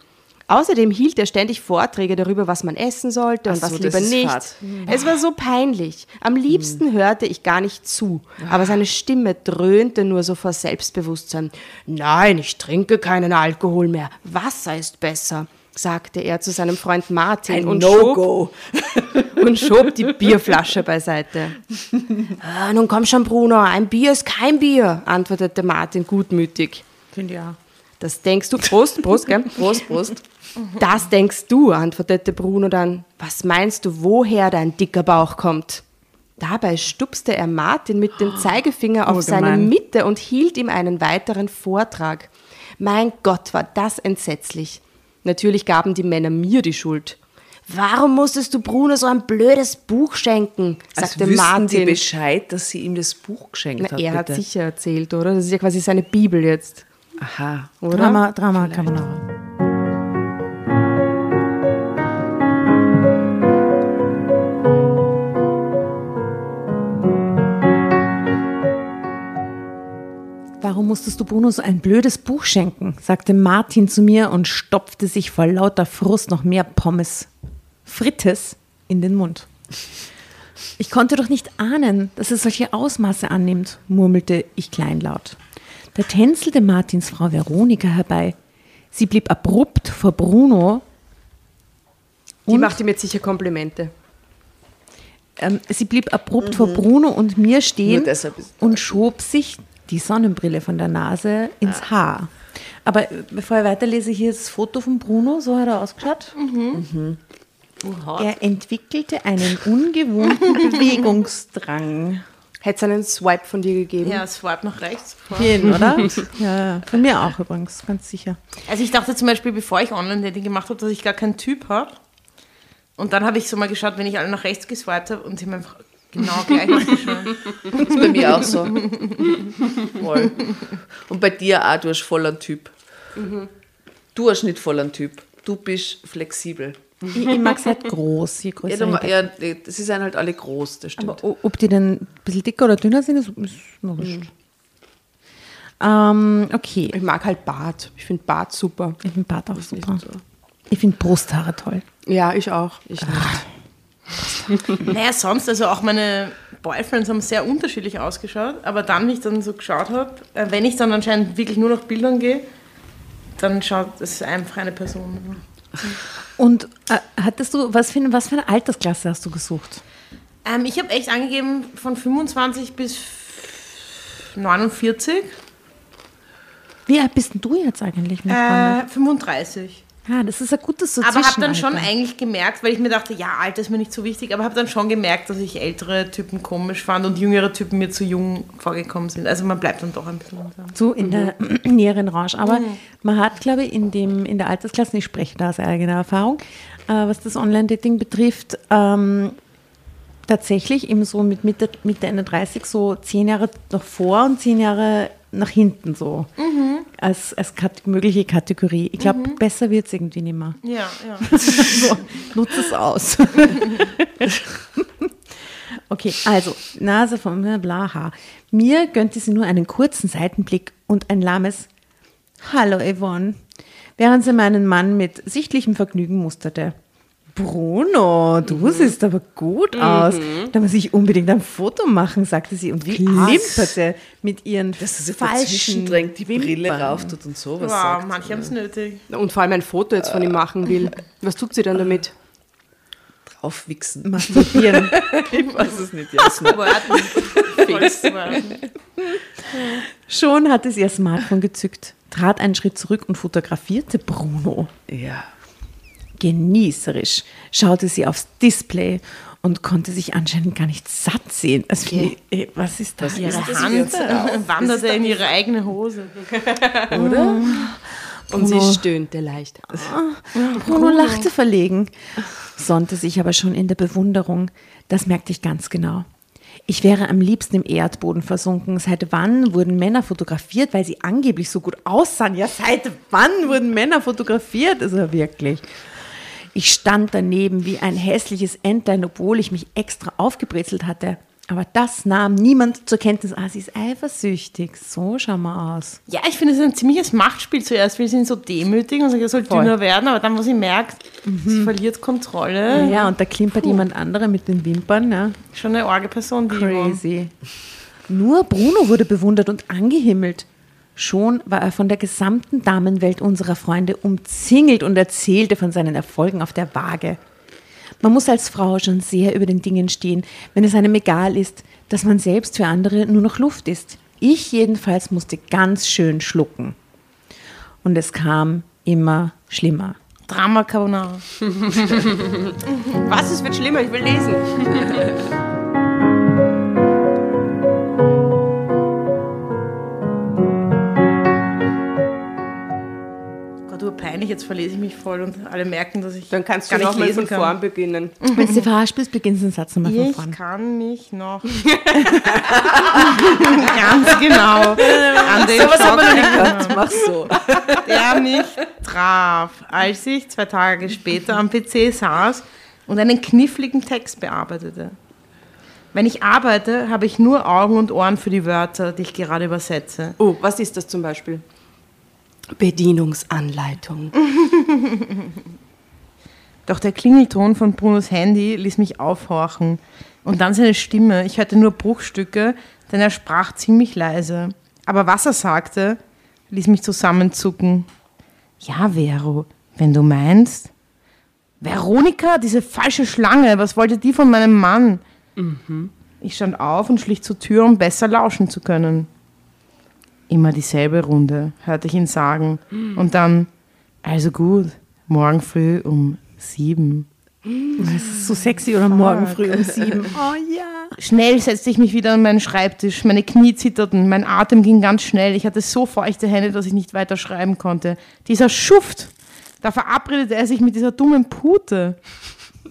Speaker 2: Außerdem hielt er ständig Vorträge darüber, was man essen sollte und
Speaker 4: Ach
Speaker 2: was
Speaker 4: so,
Speaker 2: lieber
Speaker 4: ist
Speaker 2: nicht.
Speaker 4: fad.
Speaker 2: Es war so peinlich. Am liebsten hörte ich gar nicht zu, aber seine Stimme dröhnte nur so vor Selbstbewusstsein. Nein, ich trinke keinen Alkohol mehr. Wasser ist besser, sagte er zu seinem Freund Martin
Speaker 4: Ein
Speaker 2: und schob
Speaker 4: No-Go. [laughs]
Speaker 2: und schob die Bierflasche beiseite. ah, nun komm schon, Bruno, ein Bier ist kein Bier, antwortete Martin gutmütig.
Speaker 5: Finde ja.
Speaker 2: Das denkst du, Prost, Prost, gell?
Speaker 4: Prost, Prost.
Speaker 2: Das denkst du, antwortete Bruno dann. Was meinst du, woher dein dicker Bauch kommt? Dabei stupste er Martin mit dem Zeigefinger auf
Speaker 5: Oh,
Speaker 2: seine
Speaker 5: gemein.
Speaker 2: Mitte und hielt ihm einen weiteren Vortrag. Mein Gott, war das entsetzlich. Natürlich gaben die Männer mir die Schuld. Warum musstest du Bruno so ein blödes Buch schenken?
Speaker 4: Als
Speaker 2: sagte
Speaker 4: wüssten
Speaker 2: Martin.
Speaker 4: die Bescheid, dass sie ihm das Buch geschenkt
Speaker 2: Na,
Speaker 4: hat.
Speaker 2: er hat
Speaker 4: bitte.
Speaker 2: sicher erzählt, oder? Das ist ja quasi seine Bibel jetzt,
Speaker 4: Aha.
Speaker 2: oder?
Speaker 5: Drama, Drama Carbonara. Warum musstest du Bruno so ein blödes Buch schenken? sagte Martin zu mir und stopfte sich vor lauter Frust noch mehr Pommes Frites in den Mund. Ich konnte doch nicht ahnen, dass es solche Ausmaße annimmt, murmelte ich kleinlaut. Da tänzelte Martins Frau Veronika herbei. Sie blieb abrupt vor Bruno.
Speaker 2: Die
Speaker 5: Und-
Speaker 2: macht ihm jetzt sicher Komplimente.
Speaker 5: Ähm, sie blieb abrupt vor Bruno und mir stehen und schob sich die Sonnenbrille von der Nase ins Haar. Aber äh, bevor ich weiterlese, hier ist das Foto von Bruno, so hat er ausgeschaut. Er entwickelte einen ungewohnten [laughs] Bewegungsdrang.
Speaker 2: Hätte es einen Swipe von dir gegeben?
Speaker 1: Ja, swipe nach rechts.
Speaker 5: Jeden, oder? ja, [laughs] ja. Von mir auch übrigens, ganz sicher.
Speaker 1: Also ich dachte zum Beispiel, bevor ich Online-Dating gemacht habe, dass ich gar keinen Typ habe. Und dann habe ich so mal geschaut, wenn ich alle nach rechts geswiped habe und sie haben einfach genau gleich.
Speaker 4: Das [laughs] ist bei mir auch so. Voll. Und bei dir auch, du hast voll einen Typ. Du hast nicht voll einen Typ. Du bist flexibel.
Speaker 5: Ich, ich mag es halt groß, je
Speaker 4: Ja,
Speaker 5: größer. besser.
Speaker 4: ja, sie sind halt alle groß, das stimmt.
Speaker 5: Aber ob die dann ein bisschen dicker oder dünner sind, ist, ist mir wurscht. Ähm, okay.
Speaker 2: Ich mag halt Bart. Ich finde Bart super.
Speaker 5: Ich finde Bart auch super. Ich finde Brusthaare toll.
Speaker 2: Ja, ich auch. Ich [laughs]
Speaker 1: Naja, sonst, also auch meine Boyfriends haben sehr unterschiedlich ausgeschaut, aber dann, wie ich dann so geschaut habe, äh, wenn ich dann anscheinend wirklich nur nach Bildern gehe, dann schaut es einfach eine Person.
Speaker 5: Und äh, hattest du, was für, was für eine Altersklasse hast du gesucht?
Speaker 1: Ähm, ich habe echt angegeben von 25 bis 49,
Speaker 5: Wie alt bist denn du jetzt eigentlich?
Speaker 1: äh, 35.
Speaker 5: Ja, das ist ein gutes so
Speaker 1: Aber habe dann schon eigentlich gemerkt, weil ich mir dachte, ja, Alter ist mir nicht so wichtig, aber habe dann schon gemerkt, dass ich ältere Typen komisch fand und jüngere Typen mir zu jung vorgekommen sind. Also man bleibt dann doch ein bisschen langsam.
Speaker 5: so in der [clears throat] näheren Range. Aber man hat, glaube ich, in, dem, in der Altersklasse, ich spreche da aus eigener Erfahrung, äh, was das Online-Dating betrifft, ähm, tatsächlich eben so mit Mitte, Mitte, Ende 30 so zehn Jahre nach vor und zehn Jahre nach hinten so als, als kat mögliche Kategorie. Ich glaube, besser wird es irgendwie nicht mehr.
Speaker 1: Ja, ja. [laughs]
Speaker 5: So, nutze es aus. [laughs] okay, also Nase vom bla Haar. Mir gönnte sie nur einen kurzen Seitenblick und ein lahmes Hallo Yvonne, während sie meinen Mann mit sichtlichem Vergnügen musterte. Bruno, du siehst aber gut aus. Da muss ich unbedingt ein Foto machen, sagte sie und klimperte mit ihren
Speaker 4: Dass er sich
Speaker 5: falschen
Speaker 4: drängt, die Brille
Speaker 5: Wimpern.
Speaker 4: rauf tut und sowas
Speaker 1: wow,
Speaker 4: sagt.
Speaker 1: manche haben es nötig.
Speaker 2: Und vor allem ein Foto jetzt von ihm machen will. [laughs] Was tut sie dann damit?
Speaker 4: Draufwichsen.
Speaker 5: Masturbieren. [laughs]
Speaker 4: Ich weiß es nicht, Jasmin. [laughs]
Speaker 5: Schon hatte sie ihr Smartphone gezückt, trat einen Schritt zurück und fotografierte Bruno.
Speaker 4: Ja.
Speaker 5: Genießerisch schaute sie aufs Display und konnte sich anscheinend gar nicht satt sehen. Also, wie- äh, was ist das? [laughs]
Speaker 1: Ihre
Speaker 4: das
Speaker 1: Hand wanderte in ihre eigene Hose. [laughs]
Speaker 5: oder?
Speaker 2: Und sie stöhnte leicht.
Speaker 5: Bruno lachte verlegen, sonnte sich aber schon in der Bewunderung. Das merkte ich ganz genau. Ich wäre am liebsten im Erdboden versunken. Seit wann wurden Männer fotografiert, weil sie angeblich so gut aussahen? Ja, seit wann wurden Männer fotografiert? Also wirklich. Ich stand daneben wie ein hässliches Entlein, obwohl ich mich extra aufgebrezelt hatte. Aber das nahm niemand zur Kenntnis. Ah, sie ist eifersüchtig. So schauen wir aus.
Speaker 1: Ja, ich finde, es ist ein ziemliches Machtspiel. Zuerst will sie ihn so demütigen und sagt, er soll
Speaker 5: Voll.
Speaker 1: dünner werden, aber dann, wo sie merkt, sie verliert Kontrolle,
Speaker 5: Ja, und da klimpert jemand anderer mit den Wimpern. Ja.
Speaker 1: schon eine arge Person.
Speaker 5: Crazy. Nur Bruno wurde bewundert und angehimmelt. Schon war er von der gesamten Damenwelt unserer Freunde umzingelt und erzählte von seinen Erfolgen auf der Waage. Man muss als Frau schon sehr über den Dingen stehen, wenn es einem egal ist, dass man selbst für andere nur noch Luft ist. Ich jedenfalls musste ganz schön schlucken. Und es kam immer schlimmer.
Speaker 1: Drama Carbonara. [laughs]
Speaker 2: Was? Es wird schlimmer, ich will lesen. [laughs]
Speaker 1: Du peinlich, jetzt verlese ich mich voll und alle merken, dass ich
Speaker 2: Dann kannst du nochmal
Speaker 1: lesen
Speaker 2: von
Speaker 1: kann.
Speaker 2: vorn beginnen.
Speaker 5: Wenn du verarscht bist, beginnst du den Satz nochmal von
Speaker 1: Ich
Speaker 5: vorn.
Speaker 1: kann mich noch [laughs] ganz genau an den
Speaker 4: Was haben wir noch nicht? Mach so.
Speaker 1: der mich traf, als ich zwei Tage später am PC saß und einen kniffligen Text bearbeitete. Wenn ich arbeite, habe ich nur Augen und Ohren für die Wörter, die ich gerade übersetze.
Speaker 2: Oh, was ist das zum Beispiel? Bedienungsanleitung. [laughs]
Speaker 1: Doch der Klingelton von Brunos Handy ließ mich aufhorchen. Und dann seine Stimme. Ich hörte nur Bruchstücke, denn er sprach ziemlich leise. Aber was er sagte, ließ mich zusammenzucken. Ja, Vero, wenn du meinst. Veronika, diese falsche Schlange, was wollte die von meinem Mann? Ich stand auf und schlich zur Tür, um besser lauschen zu können. Immer dieselbe Runde, hörte ich ihn sagen. Und dann, also gut, morgen früh um sieben.
Speaker 5: Das ist so sexy oder morgen früh um sieben. [laughs] Oh ja.
Speaker 1: Schnell setzte ich mich wieder an meinen Schreibtisch. Meine Knie zitterten, mein Atem ging ganz schnell. Ich hatte so feuchte Hände, dass ich nicht weiter schreiben konnte. Dieser Schuft, da verabredete er sich mit dieser dummen Pute.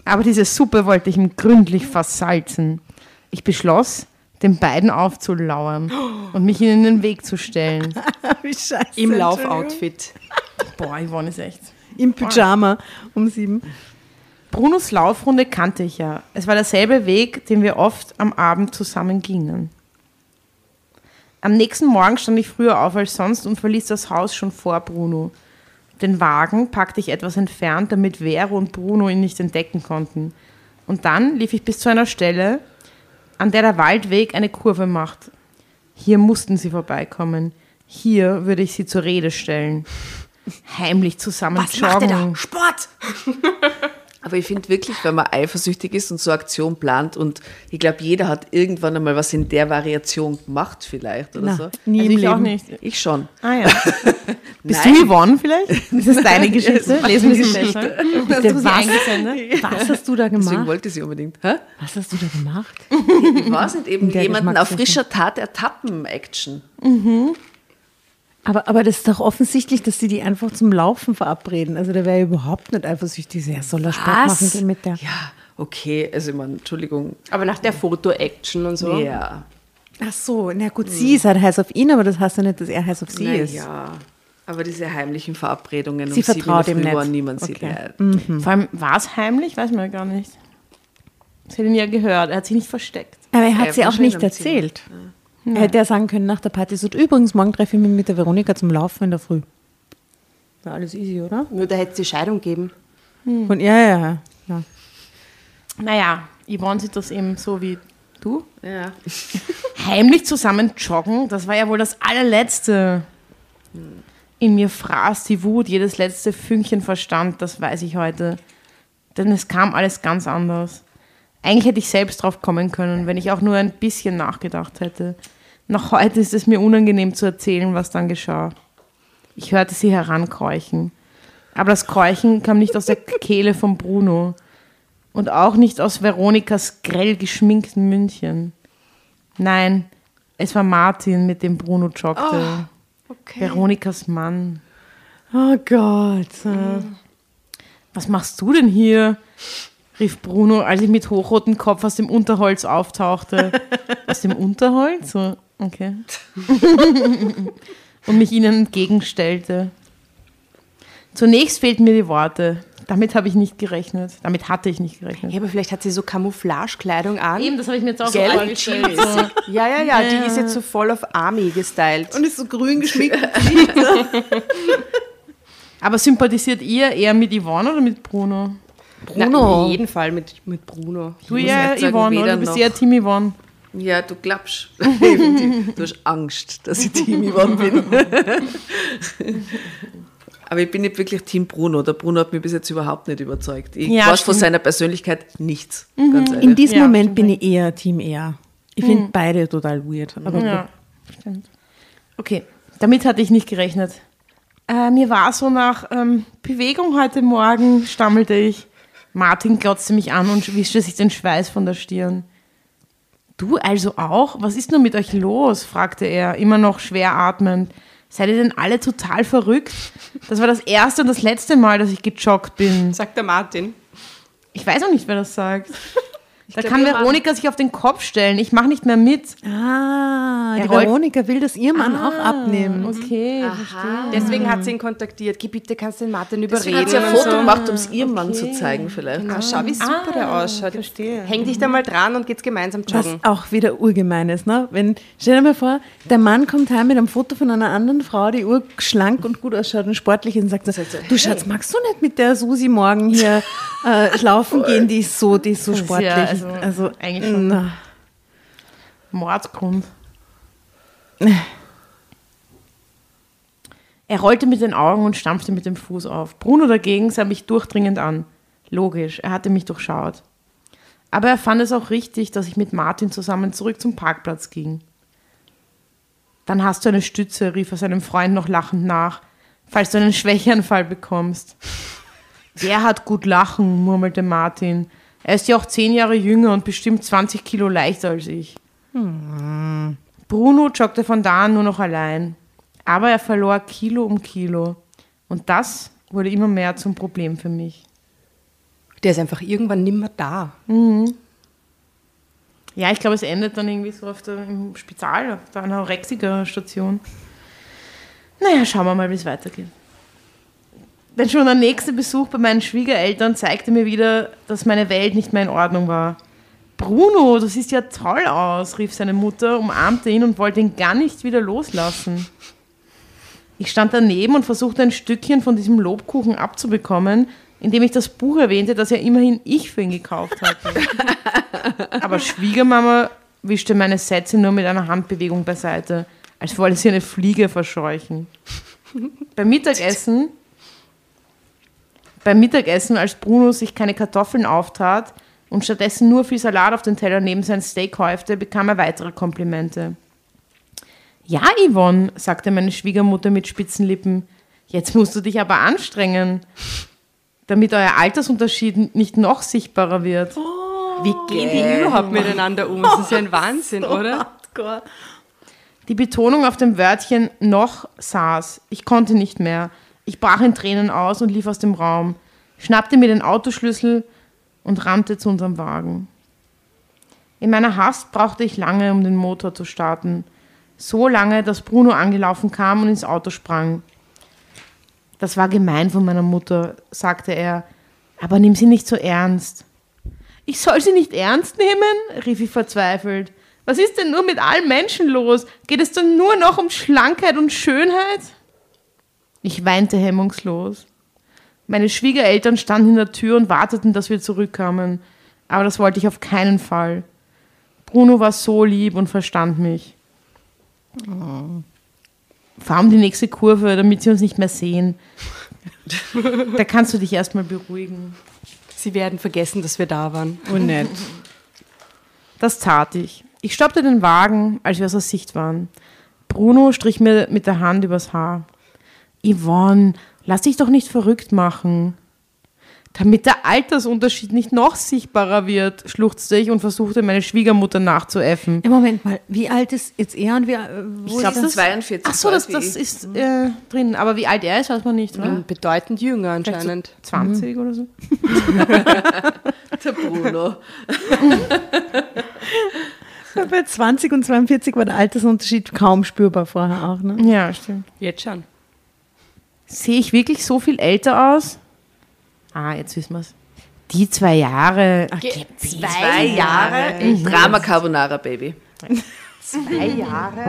Speaker 1: Aber diese Suppe wollte ich ihm gründlich versalzen. Ich beschloss, den beiden aufzulauern und mich ihnen in den Weg zu stellen. [laughs]
Speaker 5: Wie scheiße.
Speaker 2: Im Laufoutfit.
Speaker 1: Boah, Yvonne ist echt.
Speaker 5: Im Pyjama um sieben.
Speaker 1: Brunos Laufrunde kannte ich ja. Es war derselbe Weg, den wir oft am Abend zusammen gingen. Am nächsten Morgen stand ich früher auf als sonst und verließ das Haus schon vor Bruno. Den Wagen packte ich etwas entfernt, damit Vero und Bruno ihn nicht entdecken konnten. Und dann lief ich bis zu einer Stelle, an der der Waldweg eine Kurve macht. Hier mussten sie vorbeikommen. Hier würde ich sie zur Rede stellen. Heimlich zusammen
Speaker 2: Was macht ihr da?
Speaker 1: joggen.
Speaker 2: Sport! [laughs]
Speaker 4: Aber ich finde wirklich, wenn man eifersüchtig ist und so Aktion plant und ich glaube, jeder hat irgendwann einmal was in der Variation gemacht vielleicht oder
Speaker 5: Na,
Speaker 4: so.
Speaker 5: nie
Speaker 1: Also
Speaker 5: im
Speaker 1: ich auch
Speaker 5: Leben.
Speaker 1: nicht.
Speaker 4: Ich schon.
Speaker 1: Ah ja. [laughs] Bist
Speaker 4: Nein.
Speaker 1: du Yvonne vielleicht? [laughs] Ist das deine Geschichte? Lesen wir
Speaker 4: ist. [laughs]
Speaker 5: Bitte,
Speaker 1: sie
Speaker 5: was?
Speaker 1: eingesendet?
Speaker 5: Was hast du da
Speaker 4: Deswegen
Speaker 5: gemacht?
Speaker 4: wollte sie unbedingt. Hä?
Speaker 5: Was hast du da gemacht?
Speaker 4: Ich weiß nicht, eben jemanden auf frischer Tat ertappen, Action.
Speaker 5: Aber, aber das ist doch offensichtlich, dass sie die einfach zum Laufen verabreden. Also der wäre überhaupt nicht eifersüchtig. Er soll er Sport machen gehen mit der.
Speaker 4: Ja, okay, also ich meine, Entschuldigung.
Speaker 2: Aber nach der Foto-Action und so.
Speaker 4: Ja,
Speaker 5: Ach so, na gut, sie ist halt heiß auf ihn, aber das heißt ja nicht, dass er heiß auf sie
Speaker 4: na
Speaker 5: ist.
Speaker 4: ja. Aber diese heimlichen Verabredungen
Speaker 5: Sie
Speaker 4: um
Speaker 5: vertraut ihm nicht.
Speaker 4: niemand sieht.
Speaker 5: Okay.
Speaker 4: Ja.
Speaker 1: Vor allem, war es heimlich? Weiß man ja gar nicht. Das hätte ihn ja gehört. Er hat sich nicht versteckt.
Speaker 5: Aber er hat
Speaker 4: Ja,
Speaker 5: sie auch nicht
Speaker 4: am Zimmer.
Speaker 5: Erzählt. Er hätte ja sagen können nach der Party, so, übrigens, morgen treffe ich mich mit der Veronika zum Laufen in der Früh. War alles easy, oder?
Speaker 2: Nur da hätte es die Scheidung geben.
Speaker 5: Und ja, ja, ja. ja.
Speaker 1: Naja, Yvonne sieht das eben so wie du.
Speaker 4: Ja. [laughs]
Speaker 1: Heimlich zusammen joggen, das war ja wohl das allerletzte. In mir fraß die Wut, jedes letzte Fünkchen Verstand, das weiß ich heute. Denn es kam alles ganz anders. Eigentlich hätte ich selbst drauf kommen können, wenn ich auch nur ein bisschen nachgedacht hätte. Noch heute ist es mir unangenehm zu erzählen, was dann geschah. Ich hörte sie herankeuchen. Aber das Keuchen kam nicht aus der [laughs] Kehle von Bruno und auch nicht aus Veronikas grell geschminkten Mündchen. Nein, es war Martin, mit dem Bruno joggte. Veronikas Mann.
Speaker 5: Oh Gott. äh,
Speaker 1: Was machst du denn hier? rief Bruno, als ich mit hochrotem Kopf aus dem Unterholz auftauchte. [laughs] aus dem Unterholz? So, okay. [laughs] Und mich ihnen entgegenstellte. Zunächst fehlten mir die Worte. Damit habe ich nicht gerechnet. Damit hatte ich nicht gerechnet.
Speaker 2: Ja, aber vielleicht hat sie so Camouflage-Kleidung an.
Speaker 1: Eben, das habe ich mir jetzt auch
Speaker 2: Gell?
Speaker 1: so vorgestellt.
Speaker 2: Ja, ja, ja, die ist jetzt so voll auf Army gestylt.
Speaker 5: Und ist so grün [laughs] geschminkt. [laughs]
Speaker 1: Aber sympathisiert ihr eher mit Yvonne oder mit Bruno?
Speaker 2: Na,
Speaker 5: Bruno.
Speaker 2: auf jeden Fall mit, mit Bruno.
Speaker 1: Du
Speaker 4: sagen,
Speaker 1: Yvonne oder du bist eher Team Yvonne?
Speaker 4: Ja, du glaubst. [laughs] du hast Angst, dass ich Team Yvonne bin. [laughs] Aber ich bin nicht wirklich Team Bruno. Der Bruno hat mich bis jetzt überhaupt nicht überzeugt. Ich
Speaker 1: Ja,
Speaker 4: weiß von seiner Persönlichkeit nichts. Ganz ehrlich.
Speaker 5: In diesem
Speaker 1: Ja,
Speaker 5: Moment bin ich eher Team er. Ich finde beide total weird. Aber
Speaker 1: Ja, stimmt. Okay, damit hatte ich nicht gerechnet. Äh, mir war so nach ähm, Bewegung heute Morgen, stammelte ich. Martin glotzte mich an und wischte sich den Schweiß von der Stirn. Du also auch? Was ist nur mit euch los? fragte er, immer noch schwer atmend. Seid ihr denn alle total verrückt? Das war das erste und das letzte Mal, dass ich gejoggt bin.
Speaker 2: Sagt der Martin.
Speaker 1: Ich weiß auch nicht, wer das sagt. Da
Speaker 2: glaub,
Speaker 1: kann Veronika sich auf den Kopf stellen. Ich mache nicht mehr mit.
Speaker 5: Ah, die
Speaker 1: rollt-
Speaker 5: Veronika will das ihr Mann auch abnehmen.
Speaker 1: Okay.
Speaker 2: Deswegen hat sie ihn kontaktiert. Geh bitte, kannst du den Martin
Speaker 4: Deswegen
Speaker 2: überreden.
Speaker 4: hat sie ein Foto
Speaker 2: so.
Speaker 4: gemacht, um es ihrem Mann zu zeigen vielleicht.
Speaker 2: Genau, schau, wie super der ausschaut.
Speaker 1: verstehe.
Speaker 2: Häng dich da mal dran und geht's gemeinsam
Speaker 5: Was
Speaker 2: joggen.
Speaker 5: auch wieder urgemein ist, ne? Wenn, stell dir mal vor, der Mann kommt heim mit einem Foto von einer anderen Frau, die urschlank und gut ausschaut und sportlich ist und sagt, so, du Schatz, magst du nicht mit der Susi morgen hier [laughs] äh, laufen gehen? Die ist so, die ist so
Speaker 1: Das
Speaker 5: sportlich.
Speaker 1: ja, also,
Speaker 5: also,
Speaker 1: eigentlich schon-
Speaker 5: na.
Speaker 1: Mordgrund. Er rollte mit den Augen und stampfte mit dem Fuß auf. Bruno dagegen sah mich durchdringend an. Logisch, er hatte mich durchschaut. Aber er fand es auch richtig, dass ich mit Martin zusammen zurück zum Parkplatz ging. Dann hast du eine Stütze, rief er seinem Freund noch lachend nach, falls du einen Schwächeanfall bekommst. [laughs] Der hat gut lachen, murmelte Martin. Er ist ja auch zehn Jahre jünger und bestimmt 20 Kilo leichter als ich. Bruno joggte von da an nur noch allein. Aber er verlor Kilo um Kilo. Und das wurde immer mehr zum Problem für mich.
Speaker 2: Der ist einfach irgendwann nimmer da.
Speaker 1: Ja, ich glaube, es endet dann irgendwie so auf der, im Spital, auf der Anorexiker-Station. Naja, schauen wir mal, wie es weitergeht. Denn schon der nächste Besuch bei meinen Schwiegereltern zeigte mir wieder, dass meine Welt nicht mehr in Ordnung war. Bruno, du siehst ja toll aus, rief seine Mutter, umarmte ihn und wollte ihn gar nicht wieder loslassen. Ich stand daneben und versuchte ein Stückchen von diesem Lobkuchen abzubekommen, indem ich das Buch erwähnte, das ja immerhin ich für ihn gekauft hatte. [laughs] Aber Schwiegermama wischte meine Sätze nur mit einer Handbewegung beiseite, als wolle sie eine Fliege verscheuchen. Beim Mittagessen, beim Mittagessen, als Bruno sich keine Kartoffeln auftat und stattdessen nur viel Salat auf den Teller neben sein Steak häufte, bekam er weitere Komplimente. Ja, Yvonne, sagte meine Schwiegermutter mit spitzen Lippen, Jetzt musst du dich aber anstrengen, damit euer Altersunterschied nicht noch sichtbarer wird.
Speaker 2: Wie gehen die überhaupt miteinander um? Das ist ja ein [laughs] Wahnsinn, oder?
Speaker 1: Die Betonung auf dem Wörtchen noch saß. Ich konnte nicht mehr. Ich brach in Tränen aus und lief aus dem Raum, schnappte mir den Autoschlüssel und rannte zu unserem Wagen. In meiner Hast brauchte ich lange, um den Motor zu starten. So lange, dass Bruno angelaufen kam und ins Auto sprang. Das war gemein von meiner Mutter, sagte er, aber nimm sie nicht so ernst. Ich soll sie nicht ernst nehmen? rief ich verzweifelt. Was ist denn nur mit allen Menschen los? Geht es denn nur noch um Schlankheit und Schönheit? Ich weinte hemmungslos. Meine Schwiegereltern standen in der Tür und warteten, dass wir zurückkamen. Aber das wollte ich auf keinen Fall. Bruno war so lieb und verstand mich. Fahr um die nächste Kurve, damit sie uns nicht mehr sehen. Da kannst du dich erstmal beruhigen.
Speaker 2: Sie werden vergessen, dass wir da waren.
Speaker 5: Und nett.
Speaker 1: Das tat ich. Ich stoppte den Wagen, als wir außer Sicht waren. Bruno strich mir mit der Hand übers Haar. Yvonne, lass dich doch nicht verrückt machen. Damit der Altersunterschied nicht noch sichtbarer wird, schluchzte ich und versuchte, meine Schwiegermutter nachzuäffen.
Speaker 5: Ja, Moment mal, wie alt ist jetzt er und wie, äh,
Speaker 4: Ich glaube,
Speaker 5: ist das?
Speaker 4: 42.
Speaker 1: Ach so, das, das ist äh, drin. Aber wie alt er ist, weiß man nicht, oder?
Speaker 2: Und bedeutend jünger
Speaker 1: Vielleicht so
Speaker 2: anscheinend.
Speaker 1: 20 oder so. [laughs]
Speaker 4: der Bruno. [laughs]
Speaker 5: Bei 20 und 42 war der Altersunterschied kaum spürbar vorher auch. Ne?
Speaker 1: Ja, stimmt.
Speaker 2: Jetzt schon.
Speaker 1: Sehe ich wirklich so viel älter aus? Ah, jetzt wissen wir es. Die zwei Jahre.
Speaker 4: Zwei Jahre. Drama Carbonara, Baby. [laughs]
Speaker 2: Zwei Jahre.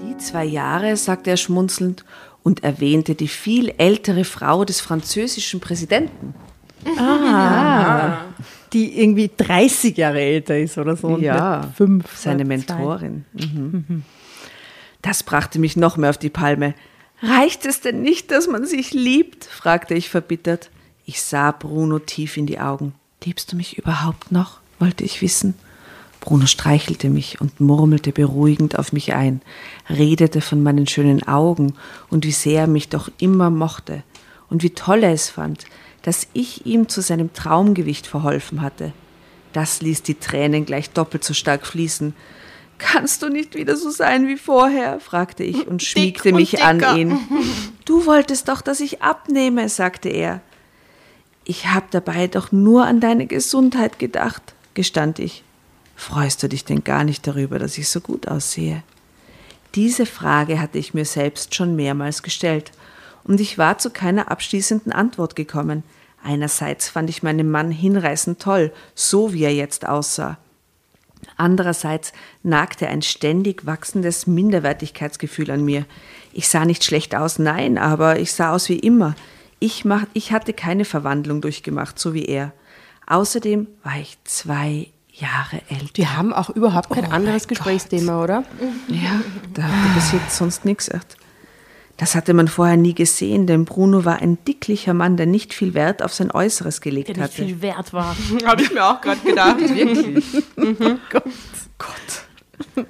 Speaker 4: Die zwei Jahre, sagte er schmunzelnd und erwähnte die viel ältere Frau des französischen Präsidenten.
Speaker 5: Die irgendwie 30 Jahre älter ist oder so. und
Speaker 4: Ja,
Speaker 5: fünf.
Speaker 4: Seine. Mentorin. Mhm. Das brachte mich noch mehr auf die Palme. Reicht es denn nicht, dass man sich liebt? fragte ich verbittert. Ich sah Bruno tief in die Augen. Liebst du mich überhaupt noch? wollte ich wissen. Bruno streichelte mich und murmelte beruhigend auf mich ein, redete von meinen schönen Augen und wie sehr er mich doch immer mochte und wie toll er es fand, dass ich ihm zu seinem Traumgewicht verholfen hatte. Das ließ die Tränen gleich doppelt so stark fließen. Kannst du nicht wieder so sein wie vorher? fragte ich und schmiegte
Speaker 1: und
Speaker 4: mich an
Speaker 1: dicker.
Speaker 4: ihn. [laughs] Du wolltest doch, dass ich abnehme, sagte er. Ich habe dabei doch nur an deine Gesundheit gedacht, gestand ich. Freust du dich denn gar nicht darüber, dass ich so gut aussehe? Diese Frage hatte ich mir selbst schon mehrmals gestellt, und ich war zu keiner abschließenden Antwort gekommen. Einerseits fand ich meinen Mann hinreißend toll, so wie er jetzt aussah. Andererseits nagte ein ständig wachsendes Minderwertigkeitsgefühl an mir. Ich sah nicht schlecht aus, nein, aber ich sah aus wie immer. Ich, mach, ich hatte keine Verwandlung durchgemacht, so wie er. Außerdem war ich zwei Jahre älter.
Speaker 2: Wir haben auch überhaupt kein anderes Gesprächsthema, oder?
Speaker 4: Ja, da, passiert sonst nichts. Das hatte man vorher nie gesehen, denn Bruno war ein dicklicher Mann, der nicht viel Wert auf sein Äußeres gelegt
Speaker 1: Der nicht
Speaker 4: hatte.
Speaker 1: viel wert war. [laughs]
Speaker 2: Habe ich mir auch gerade gedacht. [laughs]
Speaker 4: Wirklich.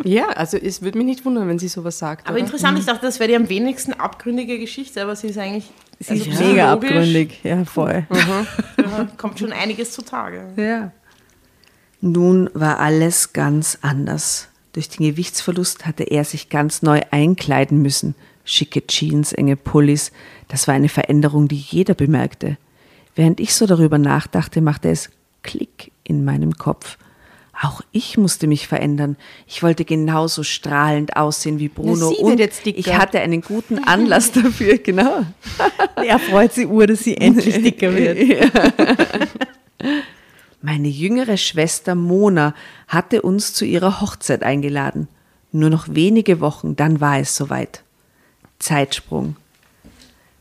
Speaker 2: ja, also es würde mich nicht wundern, wenn sie sowas sagt.
Speaker 1: Aber
Speaker 2: oder?
Speaker 1: interessant, ich dachte, das wäre die am wenigsten abgründige Geschichte, aber sie ist eigentlich
Speaker 5: Sie ist
Speaker 1: also
Speaker 5: mega
Speaker 1: psychologisch,
Speaker 5: abgründig. Ja, voll. [laughs]
Speaker 1: äh, Kommt schon einiges zutage.
Speaker 4: Ja. Nun war alles ganz anders. Durch den Gewichtsverlust hatte er sich ganz neu einkleiden müssen. Schicke Jeans, enge Pullis, das war eine Veränderung, die jeder bemerkte. Während ich so darüber nachdachte, machte es Klick in meinem Kopf. Auch ich musste mich verändern. Ich wollte genauso strahlend aussehen wie Bruno.
Speaker 2: sie wird
Speaker 4: und
Speaker 2: jetzt dicker.
Speaker 4: ich hatte einen guten Anlass dafür, [laughs] genau. [laughs]
Speaker 5: Er freut sich ur, dass sie endlich dicker wird. [laughs]
Speaker 4: Meine jüngere Schwester Mona hatte uns zu ihrer Hochzeit eingeladen. Nur noch wenige Wochen, dann war es soweit. Zeitsprung.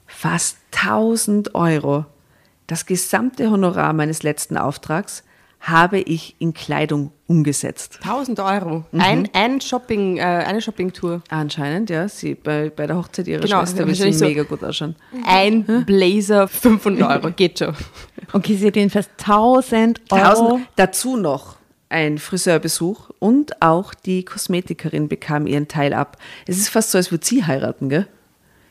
Speaker 4: Fast 1000 Euro. Das gesamte Honorar meines letzten Auftrags habe ich in Kleidung umgesetzt.
Speaker 2: 1000 Euro. Ein, ein Shopping, äh, eine Shoppingtour.
Speaker 4: Anscheinend, ja. Sie bei, bei der Hochzeit ihrer
Speaker 2: Genau,
Speaker 4: Schwester will sie
Speaker 2: wahrscheinlich so-
Speaker 4: mega gut ausschauen.
Speaker 2: Ein Blazer, 500 Euro. Geht schon.
Speaker 5: Okay, sie hat jedenfalls 1000 Euro.
Speaker 4: 1000, dazu noch ein Friseurbesuch und auch die Kosmetikerin bekam ihren Teil ab. Es ist fast so, als würde sie heiraten, gell?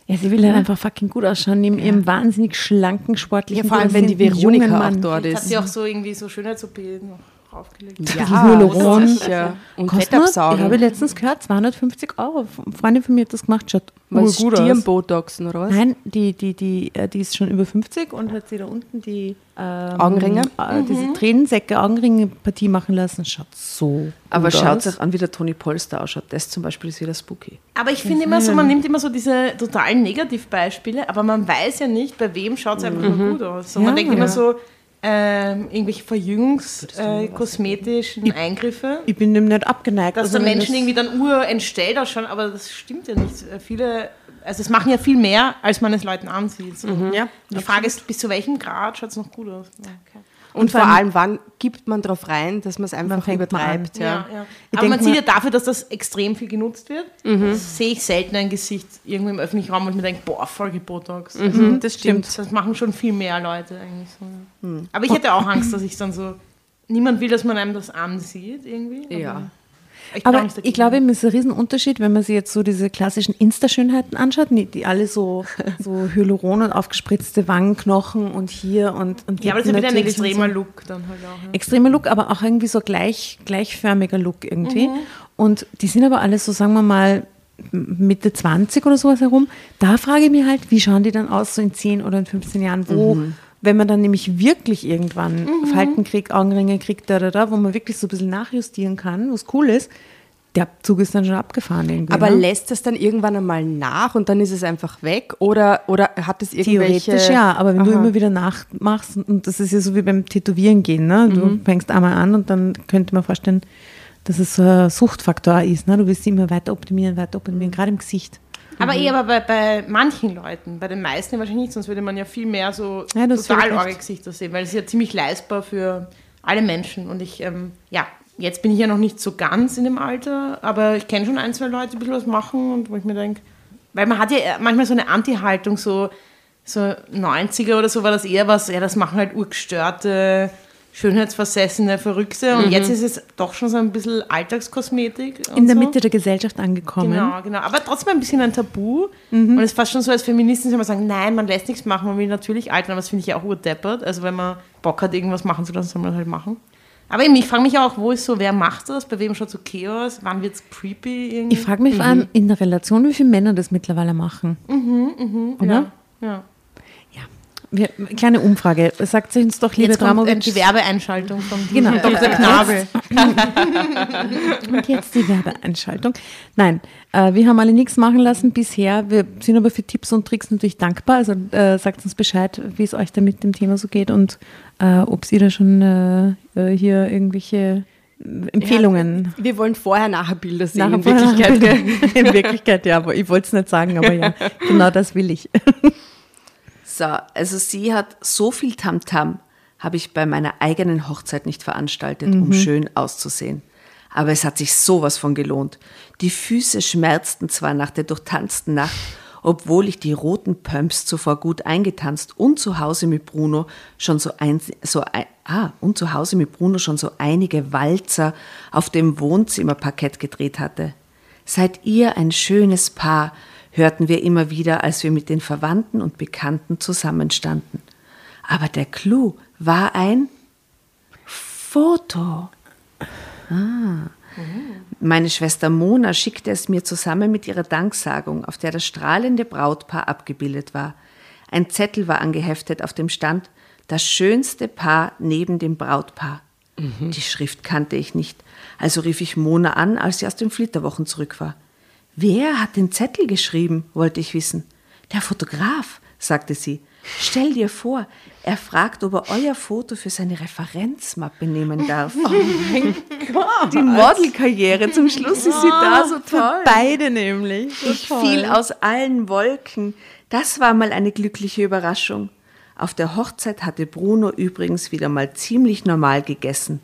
Speaker 5: Ja, sie will halt einfach fucking gut ausschauen, neben ihrem wahnsinnig schlanken, sportlichen,
Speaker 2: Ja, vor allem, wenn die Veronika auch
Speaker 5: Mann.
Speaker 2: dort
Speaker 1: Jetzt hat
Speaker 2: ist.
Speaker 1: sie auch so irgendwie so Schönheits-OP noch draufgelegt.
Speaker 2: Ja,
Speaker 5: Hyaluron.
Speaker 2: sicher. Und
Speaker 5: Kostet,
Speaker 2: Fett
Speaker 5: ich habe letztens gehört, 250 Euro. Eine Freundin von mir hat das gemacht, schaut
Speaker 2: Was
Speaker 5: aus.
Speaker 2: Stirnbotoxen oder was?
Speaker 5: Nein, die, die, die, äh, die ist schon über 50 und hat sie da unten die ähm,
Speaker 2: Augenringe?
Speaker 5: Äh, diese Tränensäcke, Augenringe-Partie machen lassen. Schaut so
Speaker 4: Aber
Speaker 5: gut
Speaker 4: schaut
Speaker 5: aus.
Speaker 4: euch an, wie der Tony Polster ausschaut. Das zum Beispiel ist wieder spooky.
Speaker 1: Aber ich finde immer so, man nimmt immer so diese totalen Negativbeispiele, aber man weiß ja nicht, bei wem schaut es einfach nur gut aus. So, man
Speaker 5: Ja.
Speaker 1: denkt immer
Speaker 5: Ja.
Speaker 1: so, ähm, irgendwelche Verjüngungs-, äh, kosmetischen Eingriffe.
Speaker 5: Ich bin dem nicht abgeneigt.
Speaker 1: dass
Speaker 5: Also
Speaker 1: der
Speaker 5: wenn
Speaker 1: Menschen irgendwie dann urentstellt ausschauen, aber das stimmt ja nicht. Äh, Viele, also es machen ja viel mehr, als man es Leuten ansieht. So.
Speaker 2: Ja.
Speaker 1: Die Frage ist, bis zu welchem Grad schaut es noch gut aus? Okay.
Speaker 2: Und vor allem, wann gibt man drauf rein, dass man es einfach übertreibt?
Speaker 1: Ja.
Speaker 2: Ja.
Speaker 1: Ja, Aber man sieht ja dafür, dass das extrem viel genutzt wird, das sehe ich selten ein Gesicht irgendwo im öffentlichen Raum und mir denke, boah, voll Botox. Also,
Speaker 2: das stimmt.
Speaker 1: Das machen schon viel mehr Leute eigentlich so. Aber ich hätte auch Angst, dass ich dann so. Niemand will, dass man einem das ansieht irgendwie. aber
Speaker 4: Ja.
Speaker 1: Ich
Speaker 5: Aber ich glaube, es ist ein Riesenunterschied, wenn man sich jetzt so diese klassischen Insta-Schönheiten anschaut, die, die alle so, [laughs] so Hyaluron und aufgespritzte Wangenknochen und hier und, und
Speaker 1: Ja, aber das ist wieder ein extremer
Speaker 5: so.
Speaker 1: Look dann halt auch. Ja.
Speaker 5: Extremer Look, aber auch irgendwie so gleich, gleichförmiger Look irgendwie.
Speaker 1: Mhm.
Speaker 5: Und die sind aber alle so, sagen wir mal, Mitte 20 oder sowas herum. Da frage ich mich halt, wie schauen die dann aus, so in 10 oder in 15 Jahren, wo,
Speaker 1: Mhm.
Speaker 5: Wenn man dann nämlich wirklich irgendwann Falten kriegt, Augenringe kriegt, da, da, da, wo man wirklich so ein bisschen nachjustieren kann, was cool ist, der Zug ist dann schon abgefahren irgendwie.
Speaker 2: Aber
Speaker 5: ne?
Speaker 2: lässt es dann irgendwann einmal nach und dann ist es einfach weg? Oder, oder hat es irgendwelche...
Speaker 5: Theoretisch ja, aber wenn du
Speaker 2: Aha.
Speaker 5: immer wieder nachmachst, und das ist ja so wie beim Tätowieren gehen, ne? du
Speaker 2: Mhm.
Speaker 5: fängst einmal an und dann könnte man vorstellen, dass es so ein Suchtfaktor ist. Ne? Du willst immer weiter optimieren, weiter optimieren,
Speaker 2: Mhm.
Speaker 5: gerade im Gesicht.
Speaker 1: Aber eh, aber bei, bei manchen Leuten, bei den meisten wahrscheinlich nicht, sonst würde man ja viel mehr so
Speaker 5: Ja,
Speaker 1: total arge Gesichter sehen, weil es ist ja ziemlich leistbar für alle Menschen. Und ich, ähm, ja, jetzt bin ich ja noch nicht so ganz in dem Alter, aber ich kenne schon ein, zwei Leute, die ein bisschen was machen und wo ich mir denke, weil man hat ja manchmal so eine Anti-Haltung, so, so 90er oder so war das eher was, ja, das machen halt urgestörte, schönheitsversessene Verrückte und jetzt ist es doch schon so ein bisschen Alltagskosmetik.
Speaker 5: In der
Speaker 1: so.
Speaker 5: Mitte der Gesellschaft angekommen.
Speaker 1: Genau, genau. Aber trotzdem ein bisschen ein Tabu. Und es ist fast schon so, als Feministin soll man sagen, nein, man lässt nichts machen, man will natürlich altern, aber das finde ich ja auch urdeppert. Also wenn man Bock hat, irgendwas machen zu lassen, soll man das halt machen. Aber eben, ich frage mich auch, wo ist so, wer macht das? Bei wem schaut so okay aus? Wann wird es creepy? Irgendwie?
Speaker 5: Ich frage mich vor allem in der Relation, wie viele Männer das mittlerweile machen. Oder?
Speaker 1: ja. ja.
Speaker 5: Wir, kleine Umfrage. Sagt uns doch, liebe
Speaker 1: Jetzt kommt
Speaker 5: Dramovic.
Speaker 1: die Werbeeinschaltung von
Speaker 5: Genau. [laughs]
Speaker 1: Dr. Knabel.
Speaker 5: Und jetzt die Werbeeinschaltung. Nein, äh, wir haben alle nichts machen lassen bisher. Wir sind aber für Tipps und Tricks natürlich dankbar. Also äh, sagt uns Bescheid, wie es euch da mit dem Thema so geht und äh, ob ihr da schon äh, äh, hier irgendwelche Empfehlungen
Speaker 2: Wir wollen vorher-nachher Bilder sehen,
Speaker 5: Nachher
Speaker 2: in Wirklichkeit. [laughs]
Speaker 5: in Wirklichkeit, ja, aber ich wollte es nicht sagen, aber ja, genau das will ich.
Speaker 4: So, also sie hat so viel Tamtam, habe ich bei meiner eigenen Hochzeit nicht veranstaltet, um schön auszusehen. Aber es hat sich sowas von gelohnt. Die Füße schmerzten zwar nach der durchtanzten Nacht, obwohl ich die roten Pumps zuvor gut eingetanzt und zu Hause mit Bruno schon so ein, so ein, ah, und zu Hause mit Bruno schon so einige Walzer auf dem Wohnzimmerparkett gedreht hatte. Seid ihr ein schönes Paar, hörten wir immer wieder, als wir mit den Verwandten und Bekannten zusammenstanden. Aber der Clou war ein Foto. Ah. Meine Schwester Mona schickte es mir zusammen mit ihrer Danksagung, auf der das strahlende Brautpaar abgebildet war. Ein Zettel war angeheftet, auf dem stand das schönste Paar neben dem Brautpaar. Die Schrift kannte ich nicht, also rief ich Mona an, als sie aus den Flitterwochen zurück war. Wer hat den Zettel geschrieben, wollte ich wissen. Der Fotograf, sagte sie. Stell dir vor, er fragt, ob er euer Foto für seine Referenzmappe nehmen darf. [laughs] Oh mein Gott. Die Modelkarriere, zum Schluss ist sie da so toll.
Speaker 5: Beide nämlich.
Speaker 4: Ich fiel aus allen Wolken. Das war mal eine glückliche Überraschung. Auf der Hochzeit hatte Bruno übrigens wieder mal ziemlich normal gegessen.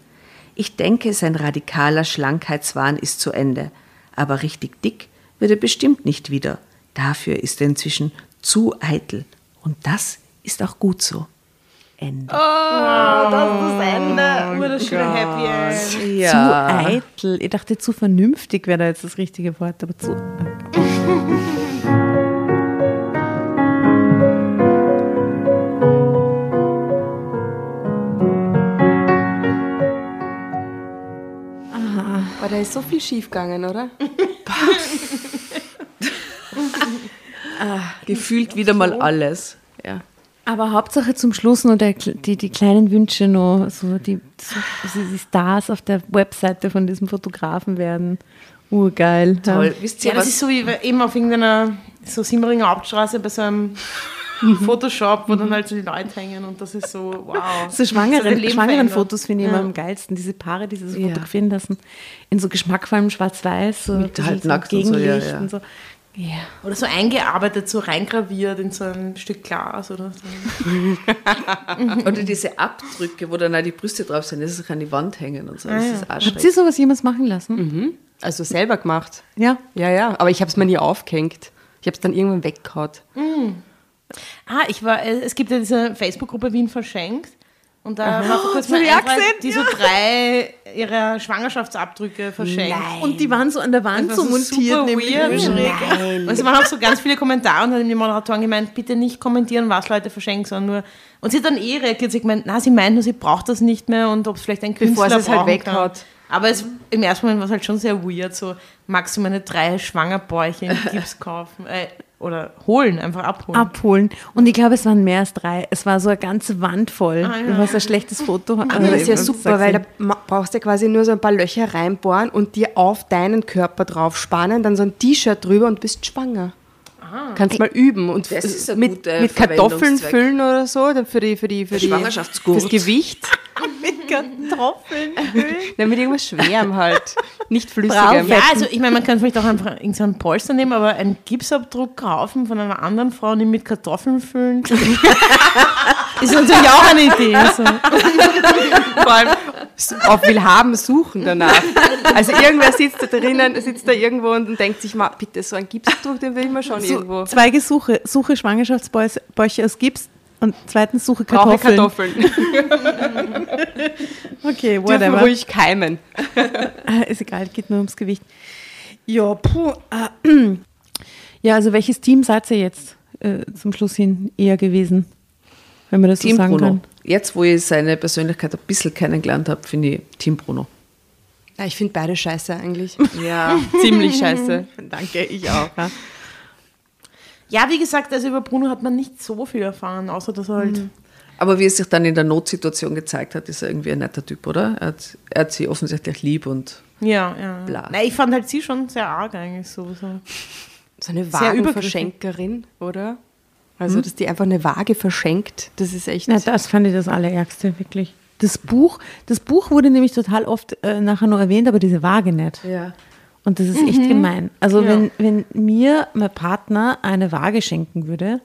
Speaker 4: Ich denke, sein radikaler Schlankheitswahn ist zu Ende. Aber richtig dick wird er bestimmt nicht wieder. Dafür ist er inzwischen zu eitel. Und das ist auch gut so. Ende.
Speaker 1: Wunderschöne Happy End.
Speaker 5: Zu eitel. Ich dachte, zu vernünftig wäre da jetzt das richtige Wort, aber zu. [laughs]
Speaker 2: Aber da ist so viel schiefgegangen, oder? [laughs]
Speaker 4: Gefühlt wieder mal alles. Ja.
Speaker 5: Aber Hauptsache zum Schluss nur der, die, die kleinen Wünsche noch, so die, so die Stars auf der Webseite von diesem Fotografen werden. Urgeil.
Speaker 4: Toll.
Speaker 5: Ja.
Speaker 4: Wisst ihr
Speaker 1: Ja, das
Speaker 4: was?
Speaker 1: ist so wie eben auf irgendeiner so Simmeringer Hauptstraße bei so einem Photoshop, wo dann halt so die Leute hängen und das ist so, wow. [laughs]
Speaker 5: So
Speaker 1: hat
Speaker 5: schwangeren,
Speaker 1: Leben
Speaker 5: schwangeren. Fotos finde ich
Speaker 1: Ja.
Speaker 5: immer am geilsten. Diese Paare, die sie so
Speaker 4: Ja.
Speaker 5: fotografieren lassen. In so geschmackvollem Schwarz-Weiß. So,
Speaker 4: Mit halt nackt so, ja,
Speaker 5: Gegenlicht
Speaker 4: ja.
Speaker 5: und so. Ja.
Speaker 1: Oder so eingearbeitet, so reingraviert in so ein Stück Glas oder so. [laughs]
Speaker 4: Oder diese Abdrücke, wo dann auch die Brüste drauf sind, das ist an die Wand hängen und so. Das ist auch
Speaker 5: Habt ihr
Speaker 4: schrecklich.
Speaker 5: sowas jemals machen lassen?
Speaker 2: Also selber gemacht.
Speaker 5: Ja.
Speaker 2: Ja, ja. Aber ich habe es mir nie aufgehängt. Ich habe es dann irgendwann weggehauen.
Speaker 1: Ah, ich war, äh, es gibt ja diese Facebook-Gruppe Wien verschenkt. Und da war vor kurzem
Speaker 5: hab
Speaker 1: eine
Speaker 5: ich auch
Speaker 1: Eintrag,
Speaker 5: gesehen,
Speaker 1: die so drei ihrer Schwangerschaftsabdrücke verschenkt.
Speaker 5: Und die waren so an der Wand so montiert.
Speaker 1: super
Speaker 5: nämlich
Speaker 1: weird. Und es waren auch so ganz viele Kommentare und dann haben die Moderatoren gemeint, bitte nicht kommentieren, was Leute verschenken, sondern nur. Und sie hat dann eh reagiert, sie hat gemeint, na, sie meint nur, sie braucht das nicht mehr und ob es vielleicht ein
Speaker 2: Bevor
Speaker 1: Künstler
Speaker 2: sie es halt weghaut.
Speaker 1: Aber es, im ersten Moment war es halt schon sehr weird, so, magst du meine drei Schwangerbäuche in Gips kaufen? Äh, oder holen, einfach abholen.
Speaker 5: abholen. Und ich glaube, es waren mehr als drei. Es war so eine ganze Wand voll.
Speaker 1: Ah, ja.
Speaker 5: Du hast ein schlechtes Foto.
Speaker 2: Aber das ist ja super, weil da brauchst du quasi nur so ein paar Löcher reinbohren und dir auf deinen Körper drauf spannen, dann so ein T-Shirt drüber und bist schwanger. Kannst mal üben und
Speaker 4: Das ist ein
Speaker 2: mit, mit Kartoffeln füllen oder so, dann für die für die für die
Speaker 4: Schwangerschaftsgurt.
Speaker 2: fürs Gewicht. [laughs]
Speaker 5: Kartoffeln.
Speaker 2: Dann [laughs] mit irgendwas Schwerem halt, nicht flüssigem.
Speaker 1: Ja, also ich meine, man kann vielleicht auch einfach irgendeinen Polster nehmen, aber einen Gipsabdruck kaufen von einer anderen Frau und ihn mit Kartoffeln füllen. [laughs] ist natürlich auch eine Idee. So.
Speaker 2: Vor allem auf Willhaben suchen danach. Also irgendwer sitzt da drinnen, sitzt da irgendwo und denkt sich mal, bitte so ein Gipsdruck, den will ich mir schon irgendwo.
Speaker 5: So, zweige Suche. Suche Schwangerschaftsbäuche aus Gips und zweitens suche
Speaker 2: Brauche
Speaker 5: Kartoffeln.
Speaker 2: Kartoffeln. [laughs]
Speaker 5: Okay,
Speaker 2: Dürfen
Speaker 5: whatever.
Speaker 2: ruhig keimen. [laughs]
Speaker 5: Ah, Ist egal, geht nur ums Gewicht. Ja, puh. äh, [clears throat] Ja, also welches Team seid ihr jetzt äh, zum Schluss hin eher gewesen? Wenn man das
Speaker 4: Team
Speaker 5: so sagen
Speaker 4: Bruno.
Speaker 5: kann.
Speaker 4: Jetzt, wo ich seine Persönlichkeit ein bisschen kennengelernt habe, finde ich Team Bruno.
Speaker 2: Ja, ich finde beide scheiße eigentlich.
Speaker 4: Ja. [laughs]
Speaker 2: Ziemlich scheiße.
Speaker 5: Danke, ich auch. Ja.
Speaker 1: Ja, wie gesagt, also über Bruno hat man nicht so viel erfahren, außer dass er halt.
Speaker 4: Aber wie es sich dann in der Notsituation gezeigt hat, ist er irgendwie ein netter Typ, oder? Er hat, er hat sie offensichtlich lieb und
Speaker 1: Ja, ja.
Speaker 4: Bla.
Speaker 1: Nein, ich fand halt sie schon sehr arg eigentlich so. so.
Speaker 2: So eine. Wagenverschenkerin, oder? Also, dass die einfach eine Waage verschenkt, das ist echt.
Speaker 5: Na, das fand ich das Allerärgste, wirklich. Das Buch, das Buch wurde nämlich total oft äh, nachher noch erwähnt, aber diese Waage nicht.
Speaker 4: ja.
Speaker 5: Und das ist echt gemein. Also
Speaker 1: Ja.
Speaker 5: wenn, wenn mir mein Partner eine Waage schenken würde,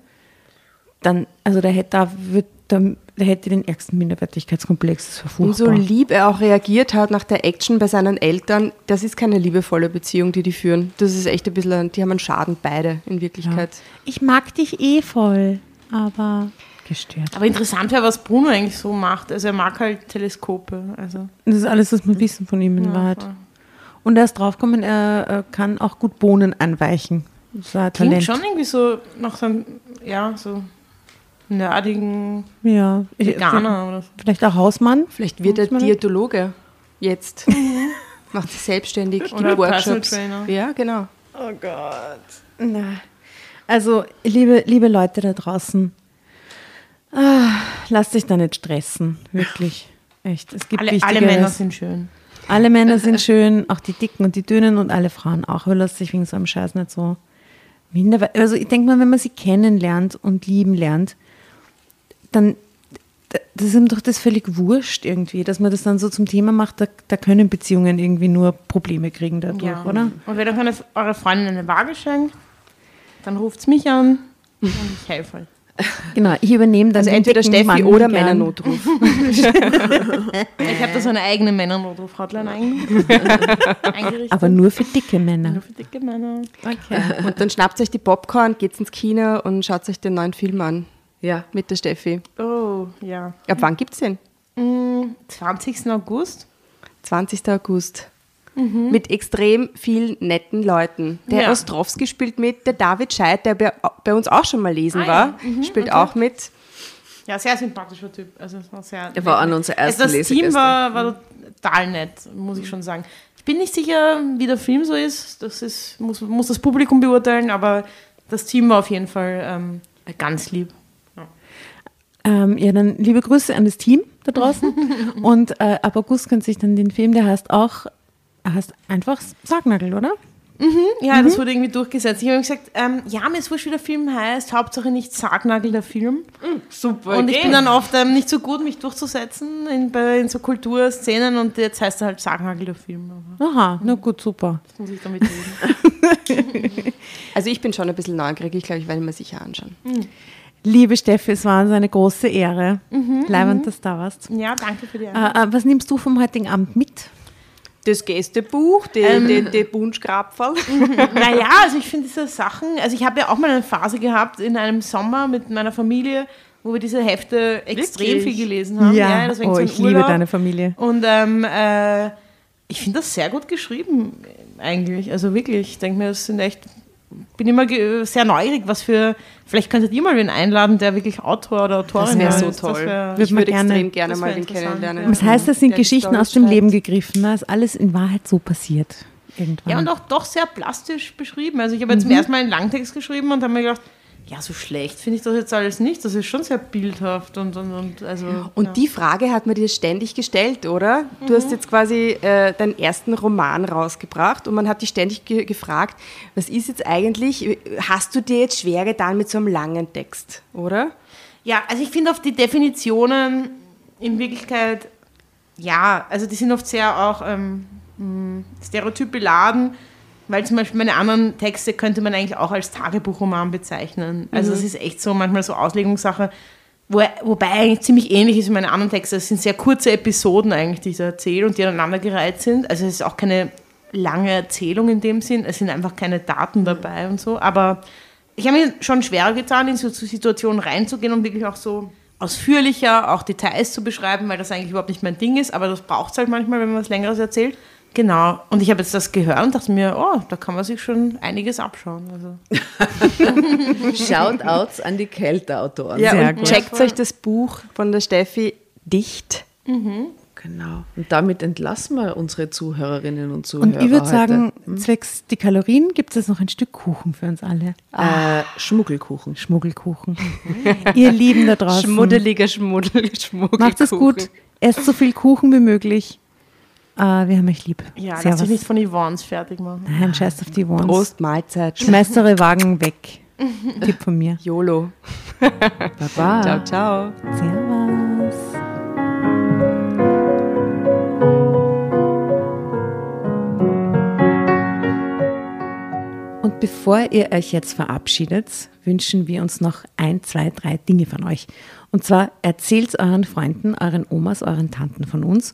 Speaker 5: dann, also der hätte, da würd, da, der hätte den ärgsten Minderwertigkeitskomplex. Das war
Speaker 2: und so lieb er auch reagiert hat nach der Action bei seinen Eltern, das ist keine liebevolle Beziehung, die die führen. Das ist echt ein bisschen, die haben einen Schaden beide in Wirklichkeit.
Speaker 5: ich mag dich eh voll, aber gestört.
Speaker 1: Aber interessant wäre, was Bruno eigentlich so macht. Also er mag halt Teleskope. Also.
Speaker 5: Das ist alles, was wir wissen von ihm in Wahrheit.
Speaker 1: voll.
Speaker 5: Und er ist draufgekommen, er äh, kann auch gut Bohnen anweichen. Das war ein
Speaker 1: Klingt
Speaker 5: Talent.
Speaker 1: schon irgendwie so nach so einem, ja, so nerdigen
Speaker 5: Ja, ich,
Speaker 1: Veganer oder so.
Speaker 5: vielleicht auch Hausmann.
Speaker 2: Vielleicht wird er Diätologe jetzt. [laughs] Macht sich selbstständig, gibt
Speaker 1: Oder
Speaker 2: Workshops.
Speaker 1: Trainer.
Speaker 2: Ja, genau.
Speaker 5: Oh Gott. Na. Also, liebe, liebe Leute da draußen, ah, lasst euch da nicht stressen. Wirklich. Echt. Es gibt
Speaker 1: Alle, alle. Männer sind schön.
Speaker 5: Alle Männer sind schön, auch die Dicken und die Dünnen und alle Frauen auch. Aber lasst sich wegen so einem Scheiß nicht so minderwertig. Also, ich denke mal, wenn man sie kennenlernt und lieben lernt, dann das ist ihm doch das völlig wurscht irgendwie, dass man das dann so zum Thema macht, da, da können Beziehungen irgendwie nur Probleme kriegen dadurch,
Speaker 1: Ja.
Speaker 5: oder?
Speaker 1: Und wenn euch eine, eure Freundin eine Waage schenkt, dann ruft mich an und ich helfe euch.
Speaker 5: Genau, ich übernehme dann
Speaker 2: Also
Speaker 5: den
Speaker 2: entweder Steffi
Speaker 5: Mann
Speaker 2: oder
Speaker 5: gern.
Speaker 2: Männernotruf. [laughs]
Speaker 1: Ich habe da so eine eigene Männernotruf-Hotline einge- [laughs] eingerichtet.
Speaker 5: Aber nur für dicke Männer.
Speaker 1: nur für dicke Männer.
Speaker 5: Okay.
Speaker 2: Und dann schnappt euch die Popcorn, geht's ins Kino und schaut euch den neuen Film an
Speaker 4: Ja.
Speaker 2: mit der Steffi.
Speaker 1: Oh, ja.
Speaker 2: Ab wann gibt's den?
Speaker 1: Mm, 20. August.
Speaker 2: 20. August. Mit extrem vielen netten Leuten. Der
Speaker 1: Ja.
Speaker 2: Ostrowski spielt mit, der David Scheidt, der bei, bei uns auch schon mal lesen
Speaker 1: Ah,
Speaker 2: war,
Speaker 1: ja.
Speaker 2: spielt auch mit.
Speaker 1: Ja, sehr sympathischer Typ. Also, es war sehr
Speaker 4: Er war einer unserer ersten
Speaker 1: also Das Team war, war total nett, muss ich schon sagen. Ich bin nicht sicher, wie der Film so ist. Das ist, muss, muss das Publikum beurteilen, aber das Team war auf jeden Fall ähm, ganz lieb.
Speaker 5: Ähm, ja, dann liebe Grüße an das Team da draußen. [laughs] Und äh, ab August könnt sich dann den Film, der heißt auch, heißt einfach Sargnagel, oder?
Speaker 1: Ja, das wurde irgendwie durchgesetzt. Ich habe ihm gesagt, ähm, ja, mir ist wurscht, wie der Film heißt, Hauptsache nicht Sargnagel der Film.
Speaker 2: Super.
Speaker 1: Und ich bin dann oft ähm, nicht so gut, mich durchzusetzen in, bei, in so Kulturszenen und jetzt heißt er halt Sargnagel der Film. Aber
Speaker 5: Aha, na gut, super.
Speaker 1: das muss ich damit reden. [laughs]
Speaker 2: Also ich bin schon ein bisschen neugierig, ich glaube, ich werde mir sicher anschauen.
Speaker 5: Liebe Steffi, es war uns eine große Ehre. Leibend, dass du da warst.
Speaker 1: ja, danke für die Einladung.
Speaker 5: Äh, äh, was nimmst du vom heutigen Abend mit?
Speaker 2: Das Gästebuch, die,
Speaker 1: Ähm.
Speaker 2: die, die Bunschgrapferl.
Speaker 1: Naja, also ich finde diese Sachen, also ich habe ja auch mal eine Phase gehabt in einem Sommer mit meiner Familie, wo wir diese Hefte extrem
Speaker 2: Wirklich?
Speaker 1: viel gelesen haben. deswegen
Speaker 5: oh,
Speaker 1: so ein
Speaker 5: ich liebe deine Familie.
Speaker 1: Und ähm, äh, ich finde das sehr gut geschrieben, eigentlich. Also wirklich, ich denke mir, das sind echt, bin immer sehr neugierig, was für, vielleicht könntet ihr mal wen einladen, der wirklich Autor oder Autorin
Speaker 2: Das wäre
Speaker 1: ist.
Speaker 2: so toll.
Speaker 1: wär-
Speaker 2: ich würde
Speaker 5: gerne-
Speaker 2: extrem gerne
Speaker 1: das
Speaker 2: mal den kennenlernen.
Speaker 5: Das heißt, das sind
Speaker 2: Der
Speaker 5: Geschichten aus dem. Leben gegriffen. Da ist alles in Wahrheit so passiert. Irgendwann.
Speaker 1: ja, und auch doch sehr plastisch beschrieben. Also ich habe jetzt zum ersten Mal einen Langtext geschrieben und habe mir gedacht, ja, so schlecht finde ich das jetzt alles nicht. Das ist schon sehr bildhaft und, und, und also.
Speaker 2: Und
Speaker 1: ja.
Speaker 2: die Frage hat man dir ständig gestellt, oder? Du hast jetzt quasi äh, deinen ersten Roman rausgebracht und man hat dich ständig ge gefragt, was ist jetzt eigentlich, hast du dir jetzt schwer getan mit so einem langen Text, oder?
Speaker 1: Ja, also ich finde oft die Definitionen in Wirklichkeit, ja, also die sind oft sehr auch ähm, mh, stereotyp beladen, weil zum Beispiel meine anderen Texte könnte man eigentlich auch als Tagebuchroman bezeichnen. Also das ist echt so manchmal so Auslegungssache, wo, wobei eigentlich ziemlich ähnlich ist wie meine anderen Texte. Es sind sehr kurze Episoden eigentlich, die ich da erzähle und die aneinandergereiht sind. Also es ist auch keine lange Erzählung in dem Sinn. Es sind einfach keine Daten dabei und so. Aber ich habe mir schon schwerer getan, in so so Situationen reinzugehen und wirklich auch so ausführlicher auch Details zu beschreiben, weil das eigentlich überhaupt nicht mein Ding ist. Aber das braucht es halt manchmal, wenn man was Längeres erzählt. Genau. Und ich habe jetzt das gehört und dachte mir, oh, da kann man sich schon einiges abschauen. Also. [laughs]
Speaker 4: Shoutouts an die Kälteautoren.
Speaker 2: Ja,
Speaker 5: Sehr
Speaker 2: und
Speaker 5: gut.
Speaker 2: checkt euch das Buch von der Steffi dicht.
Speaker 4: Genau. Und damit entlassen wir unsere Zuhörerinnen und Zuhörer.
Speaker 5: Und ich würde sagen, zwecks die Kalorien gibt es noch ein Stück Kuchen für uns alle.
Speaker 4: äh, Schmuggelkuchen.
Speaker 5: Schmuggelkuchen. [laughs] Ihr Lieben da draußen.
Speaker 2: Schmuddeliger Schmuddel, Schmuggelkuchen.
Speaker 5: Macht es gut. Esst so viel Kuchen wie möglich. Äh, wir haben euch lieb.
Speaker 1: Ja, lass
Speaker 5: Servus.
Speaker 1: dich nicht von Yvonne's fertig machen.
Speaker 5: Nein, scheiß auf die Ones.
Speaker 2: Prost, Mahlzeit.
Speaker 5: Schmeißt eure Wagen weg. [laughs] Tipp von mir.
Speaker 2: YOLO.
Speaker 4: Baba. [laughs]
Speaker 2: Ciao, ciao.
Speaker 5: Servus. Und bevor ihr euch jetzt verabschiedet, wünschen wir uns noch ein, zwei, drei Dinge von euch. Und zwar erzählt euren Freunden, euren Omas, euren Tanten von uns